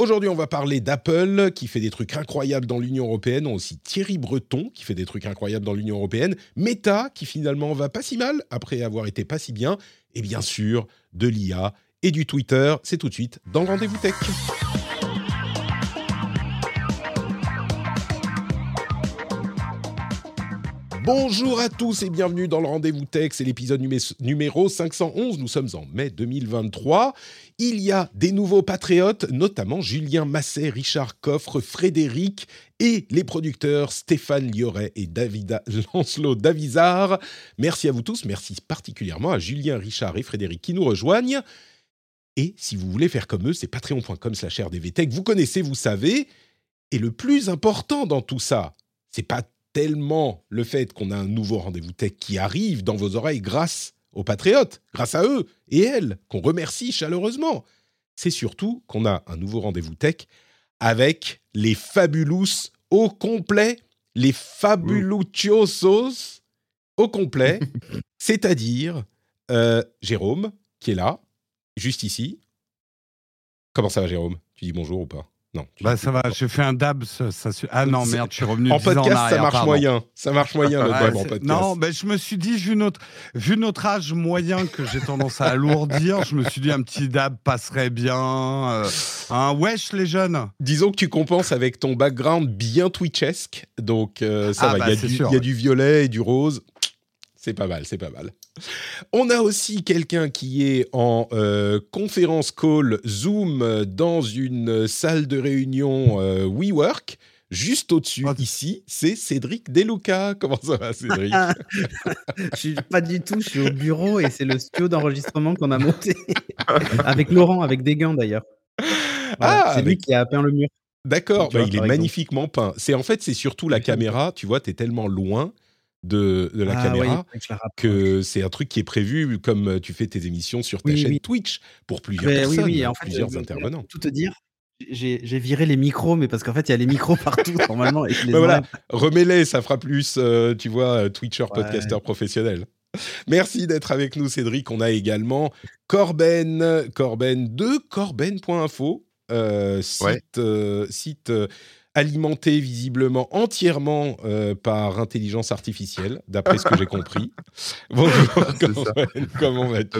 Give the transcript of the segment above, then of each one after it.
Aujourd'hui, on va parler d'Apple qui fait des trucs incroyables dans l'Union européenne, On a aussi Thierry Breton qui fait des trucs incroyables dans l'Union européenne, Meta qui finalement va pas si mal après avoir été pas si bien, et bien sûr de l'IA et du Twitter. C'est tout de suite dans le rendez-vous tech. Bonjour à tous et bienvenue dans le Rendez-vous Tech, c'est l'épisode numé- numéro 511, nous sommes en mai 2023. Il y a des nouveaux patriotes, notamment Julien Masset, Richard Coffre, Frédéric et les producteurs Stéphane Lioret et David Lancelot Davizard. Merci à vous tous, merci particulièrement à Julien, Richard et Frédéric qui nous rejoignent. Et si vous voulez faire comme eux, c'est patreon.com slash rdvtech. Vous connaissez, vous savez. Et le plus important dans tout ça, c'est pas tellement le fait qu'on a un nouveau rendez-vous tech qui arrive dans vos oreilles grâce aux patriotes, grâce à eux et elles, qu'on remercie chaleureusement. C'est surtout qu'on a un nouveau rendez-vous tech avec les fabulous au complet, les fabulosos au complet, c'est-à-dire euh, Jérôme, qui est là, juste ici. Comment ça va, Jérôme? Tu dis bonjour ou pas? Non. Bah ça va, j'ai fait un dab. Ça, ça Ah non, merde, je suis revenu En 10 ans podcast, ça arrière, marche pardon. moyen. Ça marche moyen, le Ouais, dab en podcast. non, ben, je me suis dit, vu notre, vu notre âge moyen que j'ai tendance à alourdir, je me suis dit un petit dab passerait bien. euh, un wesh, les jeunes Disons que tu compenses avec ton background bien Twitchesque, donc euh, ça Ah va. bah, il, y a c'est du, sûr, il y a ouais. du violet et du rose. C'est pas mal, c'est pas mal. On a aussi quelqu'un qui est en euh, conférence call Zoom dans une salle de réunion euh, WeWork. Juste au-dessus, Oh. ici, c'est Cédric Deluca. Comment ça va, Cédric Je suis pas du tout, je suis au bureau et c'est le studio d'enregistrement qu'on a monté avec Laurent, avec des gants d'ailleurs. Voilà, Ah, c'est lui avec- qui a peint le mur. D'accord, bah, il est magnifiquement peint. C'est en fait, c'est surtout la caméra. Tu vois, tu es tellement loin de, de la Ah, caméra. oui, que la c'est un truc qui est prévu comme euh, tu fais tes émissions sur ta Oui, chaîne oui. Twitch pour plusieurs Mais oui, personnes, oui, en fait, plusieurs euh, intervenants. Tout te dire, j'ai viré les micros, mais parce qu'en fait, il y a les micros partout normalement. Et les Bah voilà, remets-les, ça fera plus, euh, tu vois, euh, Twitcher, Ouais. podcaster professionnel. Merci d'être avec nous, Cédric. On a également Corben, Corben de Corben.info, euh, site, Ouais. euh, site euh, alimenté visiblement entièrement euh, par intelligence artificielle, d'après ce que j'ai compris. Bonjour, C'est ça. Comment vas-tu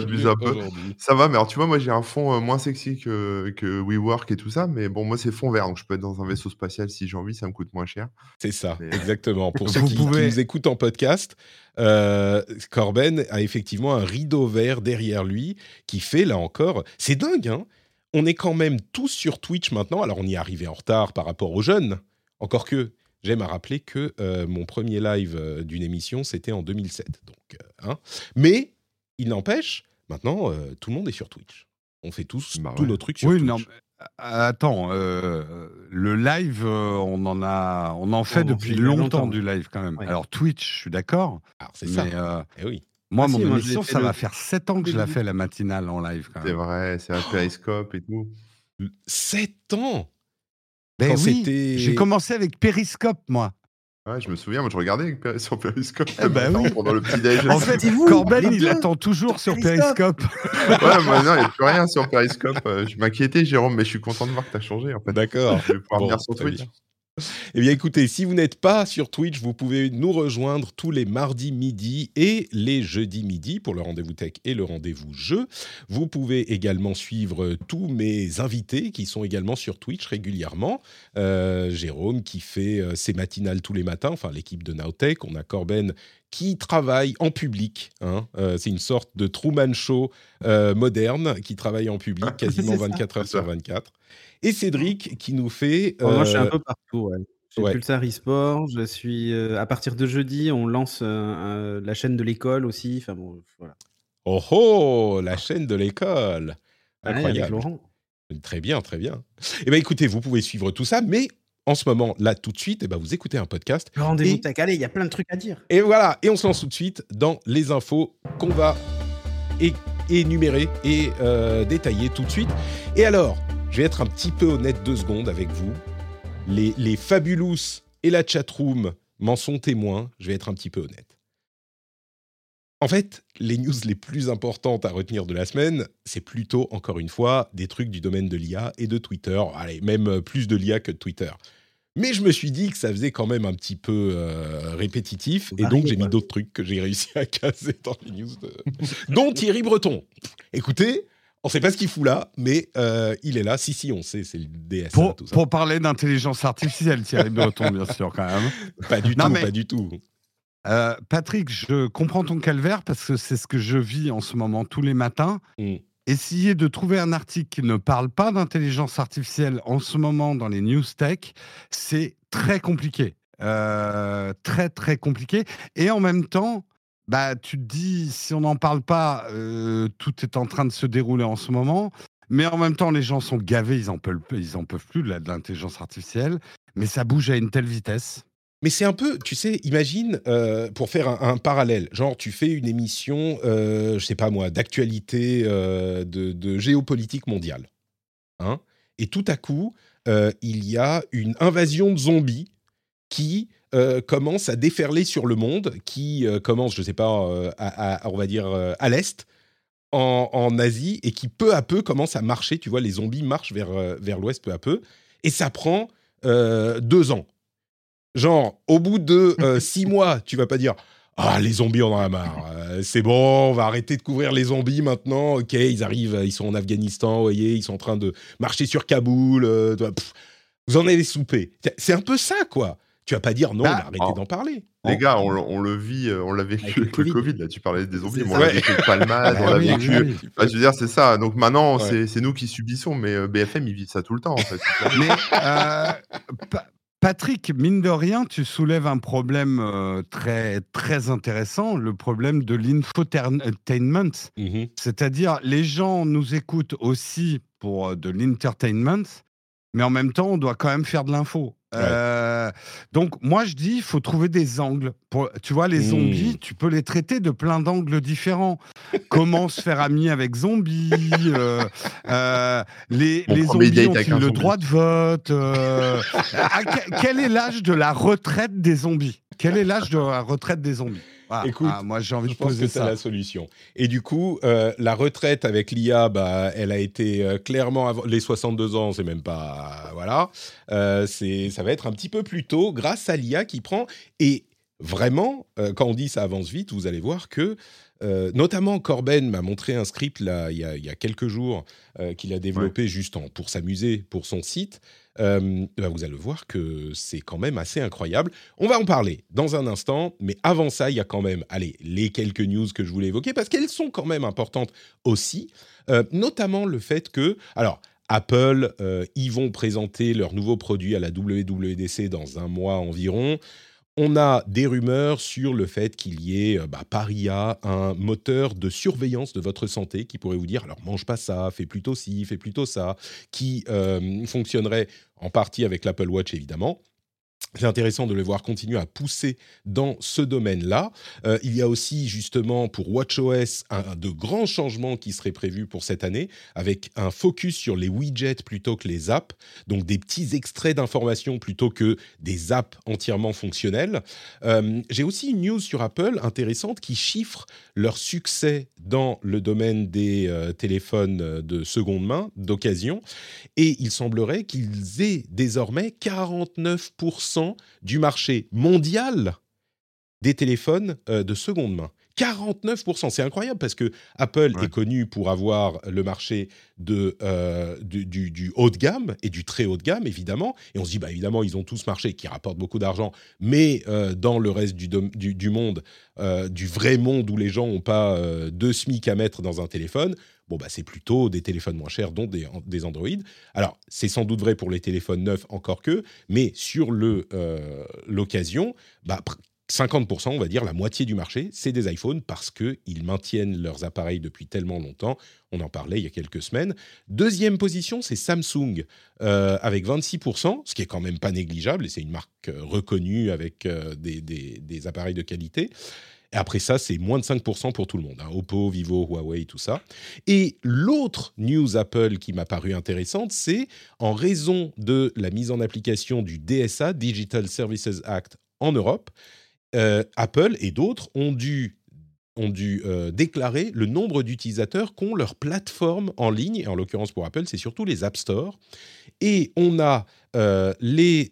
Ça va, mais alors tu vois, moi j'ai un fond euh, moins sexy que, que WeWork et tout ça, mais bon, moi c'est fond vert, donc je peux être dans un vaisseau spatial si j'ai envie, ça me coûte moins cher. C'est ça, Mais- exactement. Pour ceux qui, nous écoutent en podcast, euh, Corben a effectivement un rideau vert derrière lui qui fait, là encore, c'est dingue, hein On est quand même tous sur Twitch maintenant. Alors, on y est arrivé en retard par rapport aux jeunes. Encore que, j'aime à rappeler que euh, mon premier live euh, d'une émission, c'était en 2007. Donc, euh, hein. Mais, il n'empêche, maintenant, euh, tout le monde est sur Twitch. On fait tous Bah tous ouais. nos trucs sur Oui, Twitch. non. Attends, euh, le live, euh, on en a, on en fait On en depuis longtemps, longtemps. du live quand même. Ouais. Alors Twitch, je suis d'accord, Alors, c'est ça. mais euh, Eh oui. Moi, Ah mon si, moi, je l'ai émission, fait ça le- va faire 7 ans que je la début. fais la matinale en live quand C'est même. vrai, c'est un périscope et tout. 7 ans? Ben Quand oui, c'était- j'ai commencé avec Periscope, moi. Ouais, je me souviens, moi je regardais avec Péri- sur périscope Eh ben pendant- oui. pendant le petit déj. En fait, C'est vous, Corben, les il deux, attend toujours sur Periscope. Periscope. ouais, moi non, il n'y a plus rien sur périscope. Euh, je m'inquiétais, Jérôme, mais je suis content de voir que tu as changé en fait. D'accord. Je vais pouvoir Bon, venir sur très Twitch. bien. Eh bien, écoutez, si vous n'êtes pas sur Twitch, vous pouvez nous rejoindre tous les mardis midi et les jeudis midi pour le rendez-vous tech et le rendez-vous jeu. Vous pouvez également suivre tous mes invités qui sont également sur Twitch régulièrement. Euh, Jérôme qui fait euh, ses matinales tous les matins, enfin l'équipe de Nowtech. On a Corben qui travaille en public. hein. Euh, c'est une sorte de Truman Show euh, moderne qui travaille en public quasiment C'est ça. 24 heures sur 24. Et Cédric qui nous fait... Bon, moi, je suis un euh, peu partout. Ouais. J'ai ouais. Pulsar eSport. Je suis euh, à partir de jeudi, on lance euh, euh, la chaîne de l'école aussi. Enfin bon, voilà. Oh oh, la chaîne de l'école. Avec Incroyable. Très bien, très bien. Eh bien, écoutez, vous pouvez suivre tout ça, mais en ce moment, là, tout de suite, eh ben, vous écoutez un podcast. Rendez-vous Et-. Allez, il y a plein de trucs à dire. Et voilà, et on se lance tout de suite dans les infos qu'on va énumérer et euh, détailler tout de suite. Et alors, je vais être un petit peu honnête deux secondes avec vous. Les, les Fabulous et la chatroom m'en sont témoins. Je vais être un petit peu honnête. En fait, les news les plus importantes à retenir de la semaine, c'est plutôt, encore une fois, des trucs du domaine de l'IA et de Twitter. Allez, même euh, plus de l'IA que de Twitter. Mais je me suis dit que ça faisait quand même un petit peu euh, répétitif. Et donc, j'ai mis d'autres trucs que j'ai réussi à caser dans les news. De... dont Thierry Breton. Écoutez, on ne sait pas ce qu'il fout là, mais euh, il est là. Si, si, on sait, c'est le DSA, Pour, tout ça. pour parler d'intelligence artificielle, Thierry Breton, bien sûr, quand même. Pas du Non, tout, mais- pas du tout. Euh, Patrick, je comprends ton calvaire parce que c'est ce que je vis en ce moment tous les matins. Mm. Essayer de trouver un article qui ne parle pas d'intelligence artificielle en ce moment dans les news tech, c'est très compliqué. Euh, très, très compliqué. Et en même temps, bah, tu te dis, si on n'en parle pas, euh, tout est en train de se dérouler en ce moment. Mais en même temps, les gens sont gavés, ils en peuvent, peuvent plus de l'intelligence artificielle. Mais ça bouge à une telle vitesse. Mais c'est un peu, tu sais, imagine, euh, pour faire un, parallèle, genre tu fais une émission, euh, je sais pas moi, d'actualité euh, de, de géopolitique mondiale. Hein et tout à coup, il y a une invasion de zombies qui euh, commence à déferler sur le monde, qui euh, commence, je sais pas, euh, à, à- on va dire à l'est, en, en Asie, et qui peu à peu commence à marcher. Tu vois, les zombies marchent vers, vers l'ouest peu à peu, et ça prend deux ans. Genre, au bout de six mois, tu vas pas dire Ah, les zombies, on en a marre. Euh, c'est bon, on va arrêter de couvrir les zombies maintenant. Ok, ils arrivent, ils sont en Afghanistan, vous voyez, ils sont en train de marcher sur Kaboul. euh, pff, vous en avez soupé. C'est un peu ça, quoi. Tu vas pas dire non, Bah, on a arrêté oh. d'en parler. Les gars, on, le- on le vit, euh, on l'a vécu Avec avec, le Covid. Covid. Là, tu parlais des zombies, on l'a Ouais. vécu avec Palmade, on Ah l'a oui, vécu. oui, oui. Enfin, je veux dire, c'est ça. Donc maintenant, Ouais. c'est- nous qui subissons, mais euh, BFM, ils vivent ça tout le temps, en fait. Mais euh, Pa- Patrick, mine de rien, tu soulèves un problème euh, très, très intéressant, le problème de l'infotainment. Mhm. C'est-à-dire, les gens nous écoutent aussi pour euh, de l'entertainment, mais en même temps, on doit quand même faire de l'info. Ouais. Euh, donc, moi, je dis, il faut trouver des angles. Pour, tu vois, les Mmh. zombies, tu peux les traiter de plein d'angles différents. Comment se faire ami avec zombies euh, euh, Les, zombies ont-ils le zombie. droit de vote à Quel est l'âge de la retraite des zombies? Quel est l'âge de la retraite des zombies? Voilà. Écoute, Ah, Moi, j'ai envie Je de pense poser que c'est ça. la solution. Et du coup, euh, la retraite avec l'IA, bah, elle a été euh, clairement avant les 62 ans, c'est même pas voilà. Euh, c'est ça va être un petit peu plus tôt grâce à l'IA qui prend et vraiment quand on dit ça avance vite, vous allez voir que euh, notamment Corben m'a montré un script là il y a, il y a quelques jours euh, qu'il a développé juste en, pour s'amuser pour son site. Euh, bah, vous allez voir que c'est quand même assez incroyable. On va en parler dans un instant, mais avant ça, il y a quand même, allez, les quelques news que je voulais évoquer parce qu'elles sont quand même importantes aussi, Euh, notamment le fait que, alors. Apple, euh, ils vont présenter leurs nouveaux produits à la WWDC dans un mois environ. On a des rumeurs sur le fait qu'il y ait euh, bah, par IA un moteur de surveillance de votre santé qui pourrait vous dire alors mange pas ça, fais plutôt ci, fais plutôt ça, qui euh, fonctionnerait en partie avec l'Apple Watch évidemment. C'est intéressant de le voir continuer à pousser dans ce domaine-là. Euh, il y a aussi justement pour WatchOS un, de grands changements qui seraient prévus pour cette année, avec un focus sur les widgets plutôt que les apps, donc des petits extraits d'informations plutôt que des apps entièrement fonctionnelles. Euh, J'ai aussi une news sur Apple intéressante qui chiffre leur succès dans le domaine des euh, téléphones de seconde main, d'occasion, et il semblerait qu'ils aient désormais 49% du marché mondial des téléphones euh, de seconde main. 49%, c'est incroyable parce que Apple Ouais. est connu pour avoir le marché de, euh, du, du- du haut de gamme et du très haut de gamme, évidemment. Et on se dit, bah, évidemment, ils ont tous marché qui rapportent beaucoup d'argent, mais euh, dans le reste du, du, monde, du vrai monde où les gens n'ont pas deux SMIC à mettre dans un téléphone, bon, bah, c'est plutôt des téléphones moins chers, dont des, des Android. Alors, c'est sans doute vrai pour les téléphones neufs, encore que, mais sur euh, l'occasion, bah, pr- 50%, on va dire la moitié du marché, c'est des iPhones parce qu'ils maintiennent leurs appareils depuis tellement longtemps. On en parlait il y a quelques semaines. Deuxième position, c'est Samsung euh, avec 26%, ce qui est quand même pas négligeable et c'est une marque euh, reconnue avec des, des, appareils de qualité. Après ça, c'est moins de 5% pour tout le monde. Hein. Oppo, Vivo, Huawei, tout ça. Et l'autre news Apple qui m'a paru intéressante, c'est en raison de la mise en application du DSA, Digital Services Act, en Europe, euh, Apple et d'autres ont dû euh, déclarer le nombre d'utilisateurs qu'ont leur plateforme en ligne, et en l'occurrence pour Apple, c'est surtout les App Store. Et on a euh, les,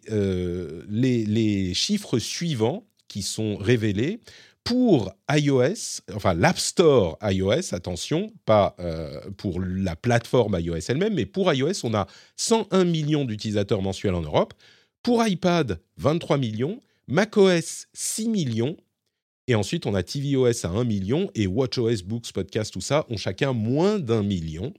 chiffres suivants qui sont révélés pour iOS, enfin l'App Store iOS, attention, pas pour la plateforme iOS elle-même, mais pour iOS, on a 101 millions d'utilisateurs mensuels en Europe. Pour iPad, 23 millions macOS 6 millions, et ensuite on a tvOS à 1 million, et watchOS, Books, Podcast, tout ça ont chacun moins d'un million.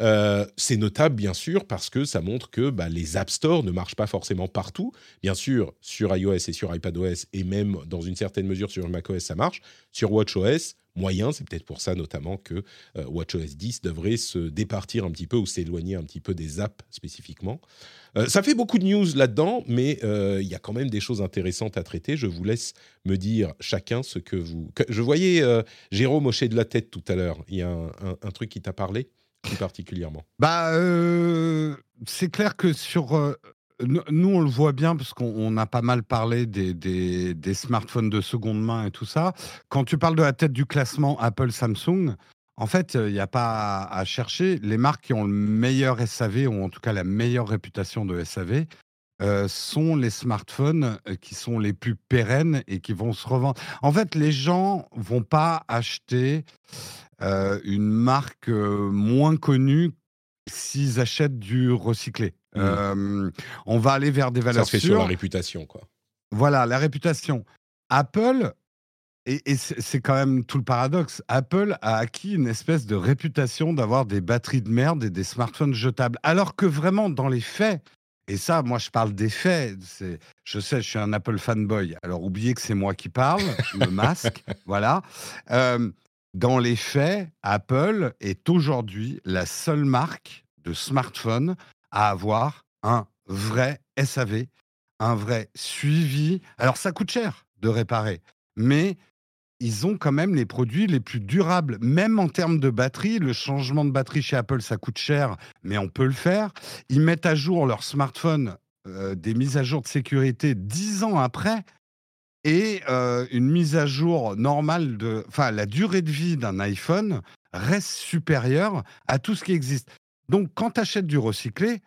Euh, c'est notable, bien sûr, parce que ça montre que bah, les App Store ne marchent pas forcément partout. Bien sûr, sur iOS et sur iPadOS, et même dans une certaine mesure sur macOS, ça marche. Sur WatchOS, moyen, c'est peut-être pour ça notamment que euh, WatchOS 10 devrait se départir un petit peu ou s'éloigner un petit peu des apps spécifiquement. Euh, ça fait beaucoup de news là-dedans, mais il y a quand même des choses intéressantes à traiter. Je vous laisse me dire chacun ce que vous... Je voyais Jérôme hocher de la tête tout à l'heure. Il y a un truc qui t'a parlé? Particulièrement Bah, euh, c'est clair que sur euh, nous, on le voit bien parce qu'on a pas mal parlé des, des, smartphones de seconde main et tout ça. Quand tu parles de la tête du classement Apple, Samsung, en fait, il n'y a pas à, chercher. Les marques qui ont le meilleur SAV, ou en tout cas la meilleure réputation de SAV, euh, sont les smartphones qui sont les plus pérennes et qui vont se revendre. En fait, les gens vont pas acheter euh, une marque euh, moins connue s'ils achètent du recyclé. Mmh. Euh, on va aller vers des valeurs Ça se fait sur la réputation, quoi. Voilà, la réputation. Apple, et, c'est quand même tout le paradoxe, Apple a acquis une espèce de réputation d'avoir des batteries de merde et des smartphones jetables. Alors que vraiment, dans les faits, et ça, moi, je parle des faits. Je sais, je suis un Apple fanboy. Alors, oubliez que c'est moi qui parle, le masque, voilà. Dans les faits, Apple est aujourd'hui la seule marque de smartphone à avoir un vrai SAV, un vrai suivi. Alors ça coûte cher de réparer, mais ils ont quand même les produits les plus durables, même en termes de batterie. Le changement de batterie chez Apple, ça coûte cher, mais on peut le faire. Ils mettent à jour leur smartphone, euh, des mises à jour de sécurité dix ans après et euh, une mise à jour normale de. Enfin, la durée de vie d'un iPhone reste supérieure à tout ce qui existe. Donc, quand tu achètes du recyclé,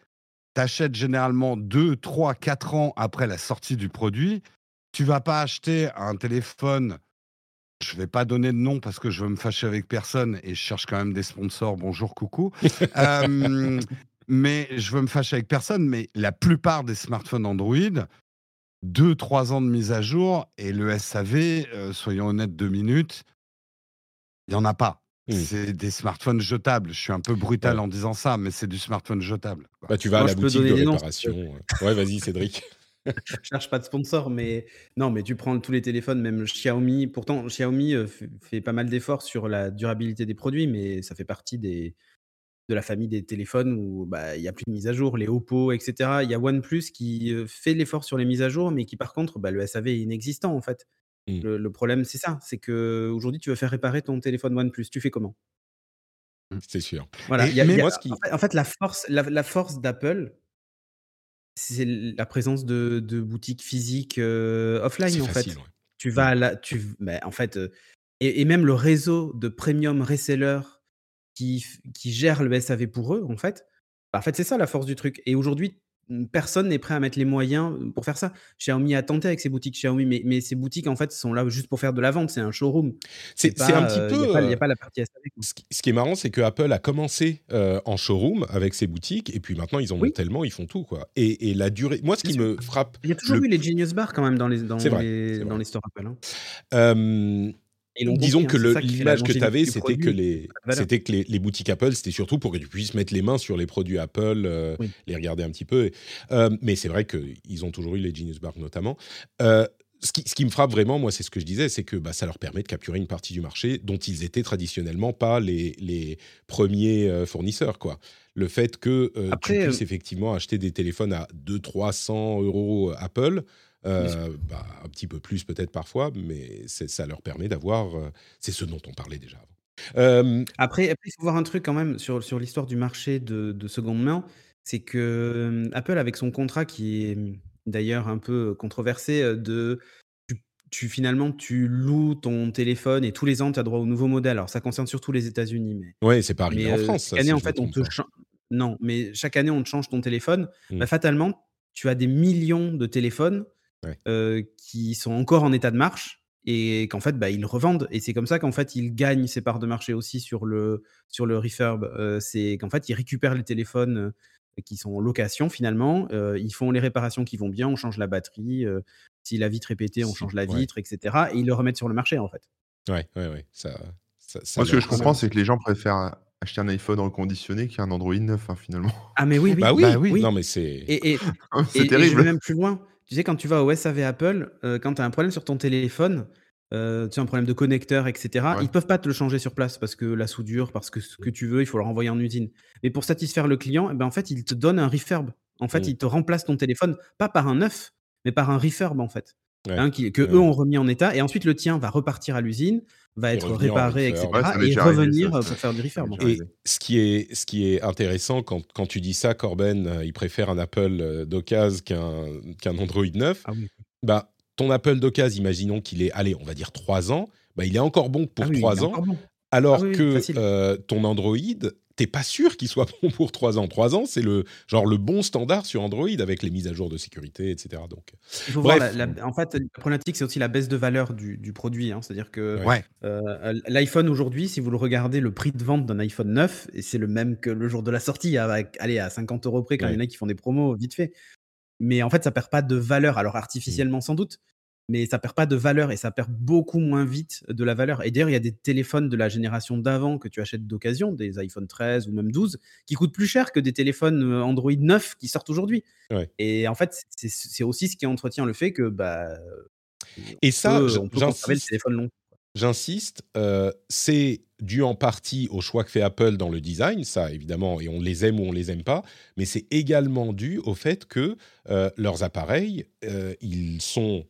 tu achètes généralement 2, 3, 4 ans après la sortie du produit. Tu vas pas acheter un téléphone. Je vais pas donner de nom parce que je veux me fâcher avec personne et je cherche quand même des sponsors. Bonjour, coucou. euh, mais je veux me fâcher avec personne. Mais la plupart des smartphones Android, deux, trois ans de mise à jour et le SAV, euh, soyons honnêtes deux minutes, il n'y en a pas. Mmh. C'est des smartphones jetables. Je suis un peu brutal en disant ça, mais c'est du smartphone jetable. Bah, tu vas à la boutique de réparation. ouais, vas-y, Cédric. je cherche pas de sponsor, mais non, mais tu prends tous les téléphones, même Xiaomi. Pourtant, Xiaomi euh, fait pas mal d'efforts sur la durabilité des produits, mais ça fait partie des, de la famille des téléphones où bah, il y a plus de mise à jour, les Oppo, etc. Il y a OnePlus qui fait l'effort sur les mises à jour, mais qui par contre, bah, le SAV est inexistant en fait. Mmh. Le, problème, c'est ça, c'est que aujourd'hui, tu veux faire réparer ton téléphone OnePlus, tu fais comment? Mmh, C'est sûr. Voilà. en, fait, la force, la, force d'Apple, c'est la présence de, boutiques physiques offline en fait. Tu vas mmh. là, tu, bah, en fait, et, et, même le réseau de premium resellers qui, gèrent le SAV pour eux, en fait. Bah, en fait, c'est ça la force du truc. Et aujourd'hui, personne n'est prêt à mettre les moyens pour faire ça. Xiaomi a tenté avec ses boutiques Xiaomi, mais, mais ces boutiques, en fait, sont là juste pour faire de la vente. C'est un showroom. C'est un petit peu. Il n'y a, pas la partie SAV. Ce qui, est marrant, c'est que Apple a commencé en showroom avec ses boutiques, et puis maintenant, ils en ont tellement, ils font tout. quoi. Et, la durée. Moi, ce qui me frappe. Il y a toujours eu les Genius Bar quand même dans les, dans les, dans les stores Apple. Hein. Disons que hein, l'image que tu avais, c'était que, les, c'était que les, boutiques Apple, c'était surtout pour que tu puisses mettre les mains sur les produits Apple, euh, les regarder un petit peu. Euh, mais c'est vrai qu'ils ont toujours eu les Genius Bar notamment. Euh, ce qui, me frappe vraiment, moi, c'est ce que je disais, c'est que bah, ça leur permet de capturer une partie du marché dont ils étaient traditionnellement pas les, premiers euh, fournisseurs. Quoi. Le fait que euh, tu puisses effectivement acheter des téléphones à 200-300 euros Apple, bah, un petit peu plus peut-être parfois, mais ça leur permet d'avoir... c'est ce dont on parlait déjà avant. Après, il faut voir un truc quand même sur, sur l'histoire du marché de, de seconde main, c'est que Apple, avec son contrat qui est d'ailleurs un peu controversé, de tu, finalement tu loues ton téléphone et tous les ans tu as droit au nouveau modèle. Alors ça concerne surtout les États-Unis, mais ouais, c'est pas arrivé en France. Chaque année en fait on te non, mais chaque année on te change ton téléphone. Bah, mmh. fatalement, tu as des millions de téléphones qui sont encore en état de marche et qu'en fait bah, ils revendent et c'est comme ça qu'en fait ils gagnent ses parts de marché aussi sur le sur le refurb. c'est qu'en fait ils récupèrent les téléphones qui sont en location finalement. ils font les réparations qui vont bien, on change la batterie. si la vitre est pétée, on change la vitre, etc. Et ils le remettent sur le marché en fait. Ouais, ouais, ouais. Ça, Moi, ce que je comprends, c'est que les gens préfèrent acheter un iPhone reconditionné qu'un Android neuf, hein, finalement. Ah, mais oui, oui. Bah oui, bah oui. Non, mais c'est. Et, et, c'est terrible. Et je vais même plus loin. Tu sais, quand tu vas au SAV Apple, quand tu as un problème sur ton téléphone, euh, tu as un problème de connecteur, etc. Ils peuvent pas te le changer sur place parce que la soudure, parce que ce que tu veux, il faut le renvoyer en usine. Mais pour satisfaire le client, eh ben, en fait, ils te donnent un refurb. En fait, mmh. ils te remplacent ton téléphone, pas par un neuf, mais par un refurb, en fait. Hein, que eux ont remis en état. Et ensuite, le tien va repartir à l'usine, va être réparé, etc. et revenir pour faire du refurb. Et ce qui, est, ce qui est intéressant quand, quand tu dis ça, Corben, euh, il préfère un Apple euh, d'occasion qu'un qu'un Android 9. Ah bah, ton Apple d'occasion, imaginons qu'il est, allez, on va dire 3 ans, bah, il est encore bon pour 3 ah ans, alors ah que euh, ton Android, t'es pas sûr qu'il soit bon pour 3 ans. 3 ans, c'est le genre le bon standard sur Android avec les mises à jour de sécurité, etc. Donc, en fait, la problématique, c'est aussi la baisse de valeur du, produit. Hein. C'est-à-dire que euh, l'iPhone aujourd'hui, si vous le regardez, le prix de vente d'un iPhone 9, et c'est le même que le jour de la sortie, avec, allez, à 50 euros près, quand il y en a qui font des promos vite fait mais en fait, ça perd pas de valeur. Alors mmh. artificiellement sans doute, mais ça perd pas de valeur et ça perd beaucoup moins vite de la valeur. Et d'ailleurs, il y a des téléphones de la génération d'avant que tu achètes d'occasion, des iPhone 13 ou même 12, qui coûtent plus cher que des téléphones euh, Android 9 qui sortent aujourd'hui. Et en fait, c'est aussi ce qui entretient le fait que bah, et ça, on peut le téléphone long. J'insiste, euh, c'est dû en partie au choix que fait Apple dans le design, ça évidemment, et on les aime ou on les aime pas, mais c'est également dû au fait que euh, leurs appareils, euh, ils sont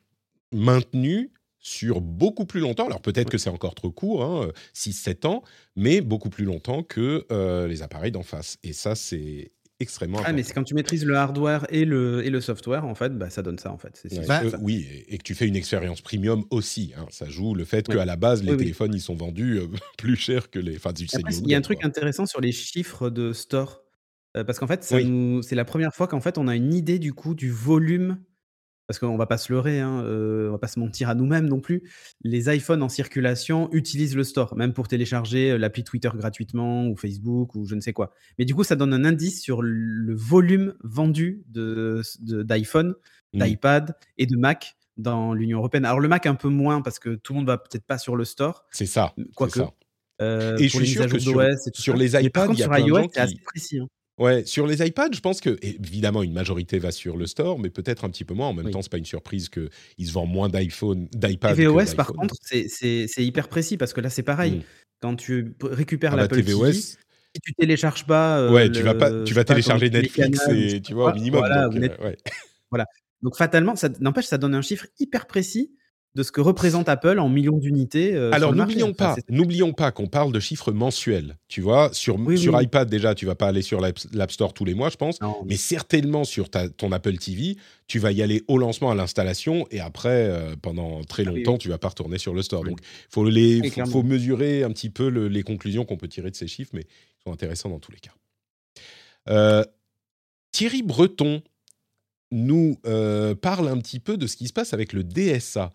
maintenus sur beaucoup plus longtemps. Alors peut-être que c'est encore trop court, hein, 6-7 ans, mais beaucoup plus longtemps que les appareils d'en face. Et ça, c'est extrêmement ah, mais c'est quand tu maîtrises le hardware et le, et le software, en fait, bah, ça donne ça, en fait. Bah, oui, et, que tu fais une expérience premium aussi. Hein. Ça joue le fait qu'à la base, les téléphones, ils sont vendus euh, plus cher que les... Enfin, il y a un truc intéressant sur les chiffres de store. Euh, parce qu'en fait, c'est la première fois qu'en fait, on a une idée du coup du volume parce qu'on va pas se leurrer, hein, euh, on va pas se mentir à nous-mêmes non plus. Les iPhones en circulation utilisent le store, même pour télécharger euh, l'appli Twitter gratuitement ou Facebook ou je ne sais quoi. Mais du coup, ça donne un indice sur le volume vendu d'iPhone, mmh. d'iPad et de Mac dans l'Union européenne. Alors le Mac un peu moins parce que tout le monde va peut-être pas sur le store. C'est ça. Quoique. Euh, et je suis sûr que sur, sur les iPads, il y a plein de gens qui... assez précis. Hein. Ouais, sur les iPads, je pense que évidemment une majorité va sur le store, mais peut-être un petit peu moins. En même temps, c'est pas une surprise que ils se vendent moins d'iPhone, d'iPad. TVOS, par contre, c'est hyper précis parce que là, c'est pareil. Mmh. Quand tu récupères ah bah, l'Apple TV, si tu télécharges pas, euh, ouais, tu vas pas, tu vas télécharger Netflix et tu vois au minimum. Voilà, donc, euh, voilà. Donc fatalement, ça n'empêche, ça donne un chiffre hyper précis de ce que représente Apple en millions d'unités. Euh, Alors n'oublions pas, n'oublions pas qu'on parle de chiffres mensuels. Tu vois, sur, sur iPad déjà, tu vas pas aller sur l'App Store tous les mois, je pense, mais certainement sur ton Apple TV, tu vas y aller au lancement, à l'installation, et après, euh, pendant très ah longtemps, tu vas pas retourner sur le store. Donc, faut les, faut, mesurer un petit peu les conclusions qu'on peut tirer de ces chiffres, mais ils sont intéressants dans tous les cas. Euh, Thierry Breton nous parle un petit peu de ce qui se passe avec le DSA.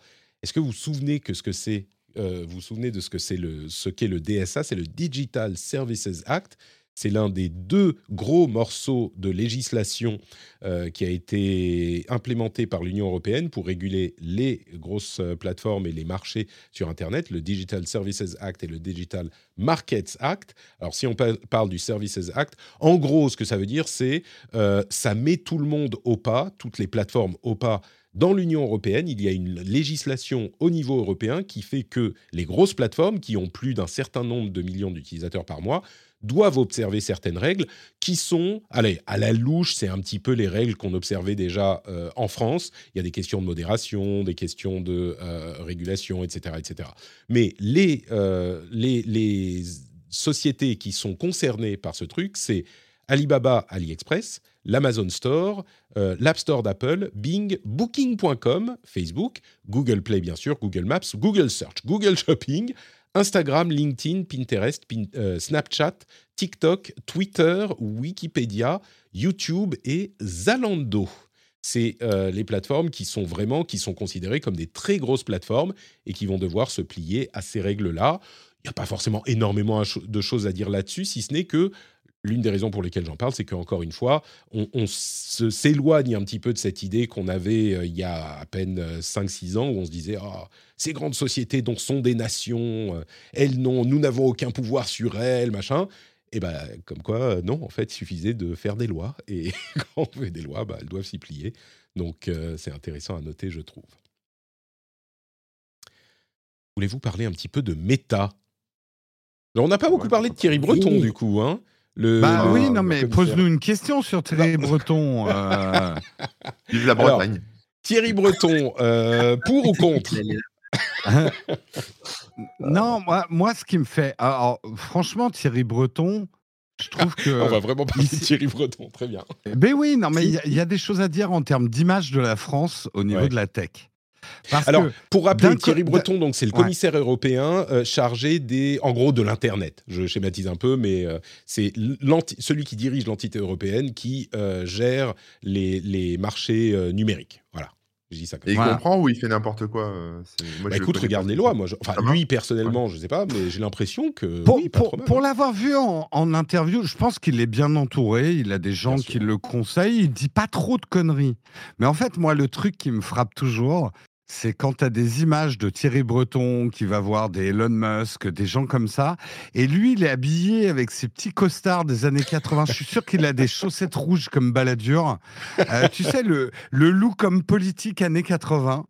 Est-ce que vous vous souvenez que ce que c'est euh, vous souvenez de ce que c'est le ce qu'est le DSA C'est le Digital Services Act. C'est l'un des deux gros morceaux de législation euh, qui a été implémenté par l'Union européenne pour réguler les grosses euh, plateformes et les marchés sur Internet, le Digital Services Act et le Digital Markets Act. Alors si on parle du Services Act, en gros ce que ça veut dire c'est euh, ça met tout le monde au pas, toutes les plateformes au pas dans l'Union européenne, il y a une législation au niveau européen qui fait que les grosses plateformes, qui ont plus d'un certain nombre de millions d'utilisateurs par mois, doivent observer certaines règles qui sont, allez, à la louche, c'est un petit peu les règles qu'on observait déjà euh, en France. Il y a des questions de modération, des questions de euh, régulation, etc., etc. Mais les, euh, les, les sociétés qui sont concernées par ce truc, c'est Alibaba, AliExpress, l'Amazon Store, l'App Store d'Apple, Bing, Booking.com, Facebook, Google Play bien sûr, Google Maps, Google Search, Google Shopping, Instagram, LinkedIn, Pinterest, euh, Snapchat, TikTok, Twitter, Wikipédia, YouTube et Zalando. C'est euh, les plateformes qui sont vraiment, qui sont considérées comme des très grosses plateformes et qui vont devoir se plier à ces règles-là. Il n'y a pas forcément énormément de choses à dire là-dessus, si ce n'est que l'une des raisons pour lesquelles j'en parle, c'est qu'encore une fois, on, s'éloigne un petit peu de cette idée qu'on avait euh, il y a à peine 5-6 ans, où on se disait ah, ces grandes sociétés dont sont des nations, euh, elles n'ont, nous n'avons aucun pouvoir sur elles, machin. Et bien, comme quoi, non, en fait, il suffisait de faire des lois. Et quand on fait des lois, bah, elles doivent s'y plier. Donc, euh, c'est intéressant à noter, je trouve. Voulez-vous parler un petit peu de méta On n'a pas beaucoup parlé de Thierry Breton, du coup. Hein bah oui, non, mais pose-nous une question sur Thierry Breton. Euh... Vive la Bretagne. Thierry Breton, euh, pour ou contre? Non, moi, moi, ce qui me fait. Alors, franchement, Thierry Breton, je trouve que. On va vraiment parler de Thierry Breton, très bien. Ben oui, non, mais il y, a des choses à dire en termes d'image de la France au niveau de la tech. Alors, pour rappeler, Thierry Breton, donc c'est le commissaire européen euh, chargé des, en gros, de l'internet. Je schématise un peu, mais euh, c'est celui qui dirige l'entité européenne qui euh, gère les, les marchés numériques. Voilà. Je dis ça comme et il comprend ou il fait n'importe quoi moi, bah, Écoute, regarde les lois. Moi, Enfin, lui personnellement, je je sais pas, mais j'ai l'impression que. Pour, pour, l'avoir vu en, en, interview, je pense qu'il est bien entouré. Il a des gens qui le conseillent. Il dit pas trop de conneries. Mais en fait, moi, le truc qui me frappe toujours, c'est quand tu as des images de Thierry Breton qui va voir des Elon Musk, des gens comme ça, et lui, il est habillé avec ses petits costards des années 80. Je suis sûr qu'il a des chaussettes rouges comme baladure. Euh, tu sais, le, le comme politique années 80,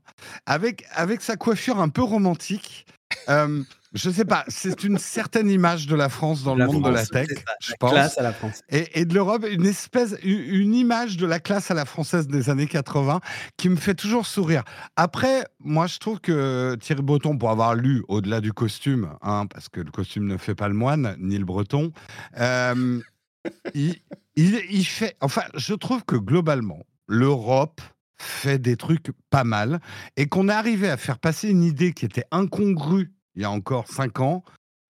avec, avec sa coiffure un peu romantique. Euh, je sais pas, c'est une certaine image de la France dans le monde de la tech, je pense. Classe à la France. Et, de l'Europe, une espèce, une image de la classe à la française des années 80 qui me fait toujours sourire. Après, moi, je trouve que Thierry Breton, pour avoir lu au-delà du costume, hein, parce que le costume ne fait pas le moine, ni le breton, euh, il, il fait. Enfin, je trouve que globalement, l'Europe fait des trucs pas mal et qu'on est arrivé à faire passer une idée qui était incongrue il y a encore cinq ans,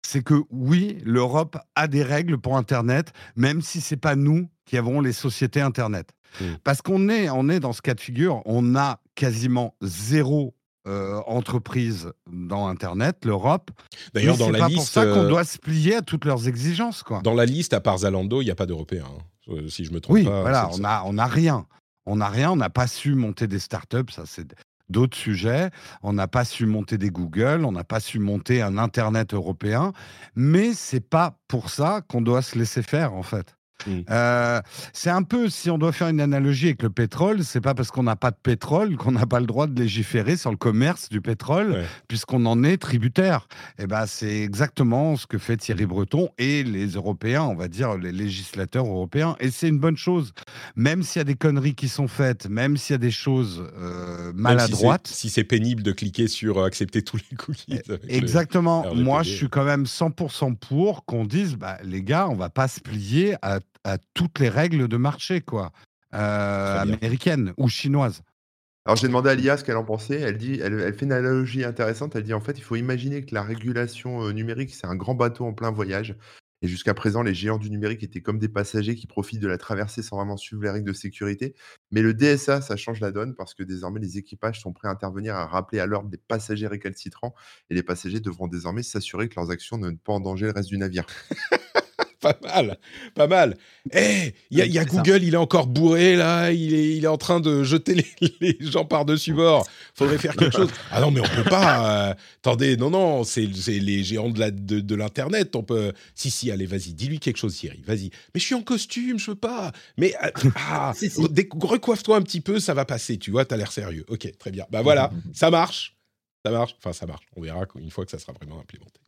c'est que oui, l'Europe a des règles pour Internet, même si c'est pas nous qui avons les sociétés Internet. Mmh. Parce qu'on est, on est dans ce cas de figure, on a quasiment zéro euh, entreprise dans Internet, l'Europe. D'ailleurs, dans la liste, c'est pour ça qu'on euh, doit se plier à toutes leurs exigences, quoi. Dans la liste, à part Zalando, il n'y a pas d'Européens, hein, euh, si je me trompe oui, pas. Oui, voilà, on a, on a rien. On n'a rien, on n'a pas su monter des startups, ça c'est d'autres sujets. On n'a pas su monter des Google, on n'a pas su monter un Internet européen, mais c'est pas pour ça qu'on doit se laisser faire en fait. Mmh. Euh, c'est un peu, si on doit faire une analogie avec le pétrole, c'est pas parce qu'on n'a pas de pétrole qu'on n'a pas le droit de légiférer sur le commerce du pétrole, puisqu'on en est tributaire. Et eh ben, c'est exactement ce que fait Thierry Breton et les Européens, on va dire les législateurs européens. Et c'est une bonne chose, même s'il y a des conneries qui sont faites, même s'il y a des choses euh, maladroites. Si c'est pénible de cliquer sur euh, accepter tous les cookies. Exactement. Moi, je suis quand même 100% pour qu'on dise, bah, les gars, on va pas se plier à à toutes les règles de marché, quoi, euh, américaines ou chinoises. Alors j'ai demandé à Lia ce qu'elle en pensait. Elle dit, elle, fait une analogie intéressante. Elle dit en fait, il faut imaginer que la régulation euh, numérique, c'est un grand bateau en plein voyage. Et jusqu'à présent, les géants du numérique étaient comme des passagers qui profitent de la traversée sans vraiment suivre les règles de sécurité. Mais le DSA, ça change la donne parce que désormais, les équipages sont prêts à intervenir à rappeler à l'ordre des passagers récalcitrants. Et les passagers devront désormais s'assurer que leurs actions ne mettent pas en danger le reste du navire. pas mal, pas mal. Eh, il y a, Google, il est encore bourré là, il est, il est en train de jeter les, gens par-dessus bord. Faudrait faire quelque chose. Ah non, mais on peut pas. Euh, attendez, non, non, c'est les géants de l'internet. De, l'internet. on peut. Si, si, allez, vas-y, dis-lui quelque chose, Thierry, vas-y. Mais je suis en costume, je peux pas. Mais euh, ah, recoiffe-toi un petit peu, ça va passer, tu vois, t'as l'air sérieux. Ok, très bien. Bah voilà, ça marche. Ça marche. Enfin, ça marche. On verra une fois que ça sera vraiment implémenté.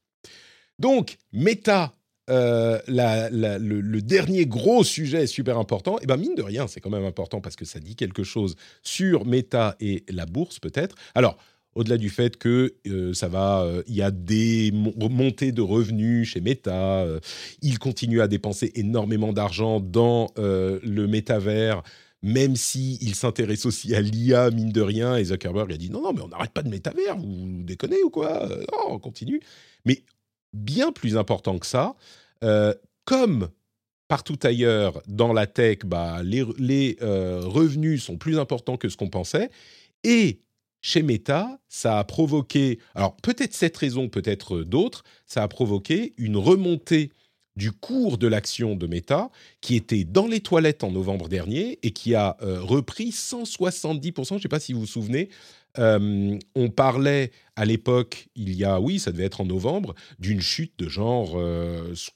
Donc, Meta, euh, le, dernier gros sujet super important, et eh ben mine de rien, c'est quand même important parce que ça dit quelque chose sur Meta et la bourse peut-être. Alors, au-delà du fait que euh, ça va, euh, il y a des montées de revenus chez Meta, il continue à dépenser énormément d'argent dans le métavers même s'il il s'intéresse aussi à l'IA, mine de rien, et Zuckerberg a dit non, non, mais on n'arrête pas de métavers, vous déconnez ou quoi? Non, on continue. Mais bien plus important que ça. Euh, comme partout ailleurs dans la tech, bah, les, euh, revenus sont plus importants que ce qu'on pensait. Et chez Meta, ça a provoqué, alors peut-être cette raison, peut-être d'autres, ça a provoqué une remontée du cours de l'action de Meta, qui était dans les toilettes en novembre dernier et qui a euh, repris 170%. Je ne sais pas si vous vous souvenez, euh, on parlait à l'époque, il y a, oui, ça devait être en novembre, d'une chute de genre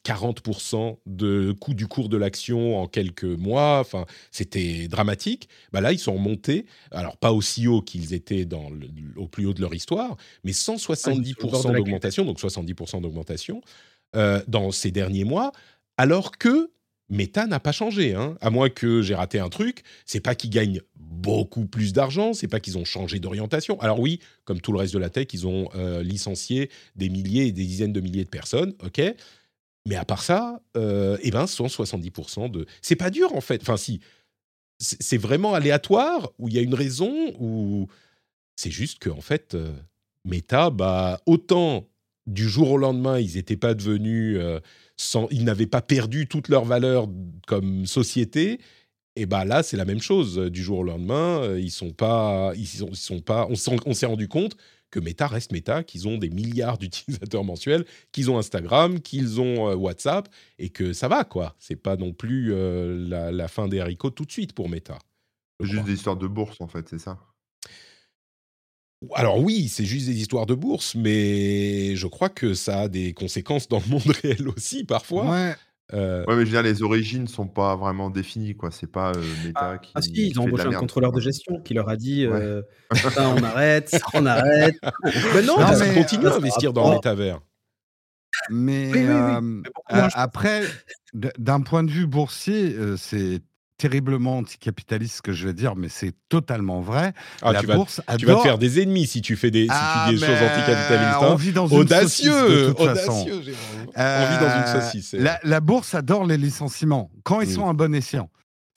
40% euh, de coût du cours de l'action en quelques mois. Enfin, c'était dramatique. Bah là, ils sont remontés. Alors, pas aussi haut qu'ils étaient dans au plus haut de leur histoire, mais 170% ah, d'augmentation, donc 70% d'augmentation euh, dans ces derniers mois, alors que Meta n'a pas changé, hein. à moins que j'ai raté un truc. C'est pas qu'ils gagnent beaucoup plus d'argent, c'est pas qu'ils ont changé d'orientation. Alors oui, comme tout le reste de la tech, ils ont euh, licencié des milliers et des dizaines de milliers de personnes, ok. Mais à part ça, euh, eh ben, 170% de. C'est pas dur en fait. Enfin, si. C'est vraiment aléatoire, ou il y a une raison, ou. C'est juste qu'en en fait, euh, Meta, bah, autant du jour au lendemain, ils n'étaient pas devenus euh, ils n'avaient pas perdu toute leur valeur comme société. Et bah là, c'est la même chose. Du jour au lendemain, euh, ils sont pas, ils sont, pas. On, s'est rendu compte que Meta reste Meta, qu'ils ont des milliards d'utilisateurs mensuels, qu'ils ont Instagram, qu'ils ont euh, WhatsApp, et que ça va quoi. C'est pas non plus euh, la, fin des haricots tout de suite pour Meta. Juste des histoires de bourse en fait, c'est ça. Alors oui, c'est juste des histoires de bourse, mais je crois que ça a des conséquences dans le monde réel aussi parfois. Ouais. Euh ouais, mais je veux dire, les origines sont pas vraiment définies, quoi. C'est pas euh, Meta ah, qui. Ah si, ils ont embauché un contrôleur de gestion qui leur a dit euh, ça, on arrête, ça, on arrête. mais non, parce qu'on continue à investir dans le métavers. Mais après, d'un point de vue boursier, c'est terriblement anticapitaliste ce que je vais dire, mais c'est totalement vrai. Ah, la tu bourse vas, Tu vas te faire des ennemis si tu fais des, ah, tu dis des choses anticapitalistes. On hein. vit dans une audacieux, saucisse, de toute audacieux, façon. Euh, on vit dans une saucisse. La, la, bourse adore les licenciements quand ils mm. sont à bon escient.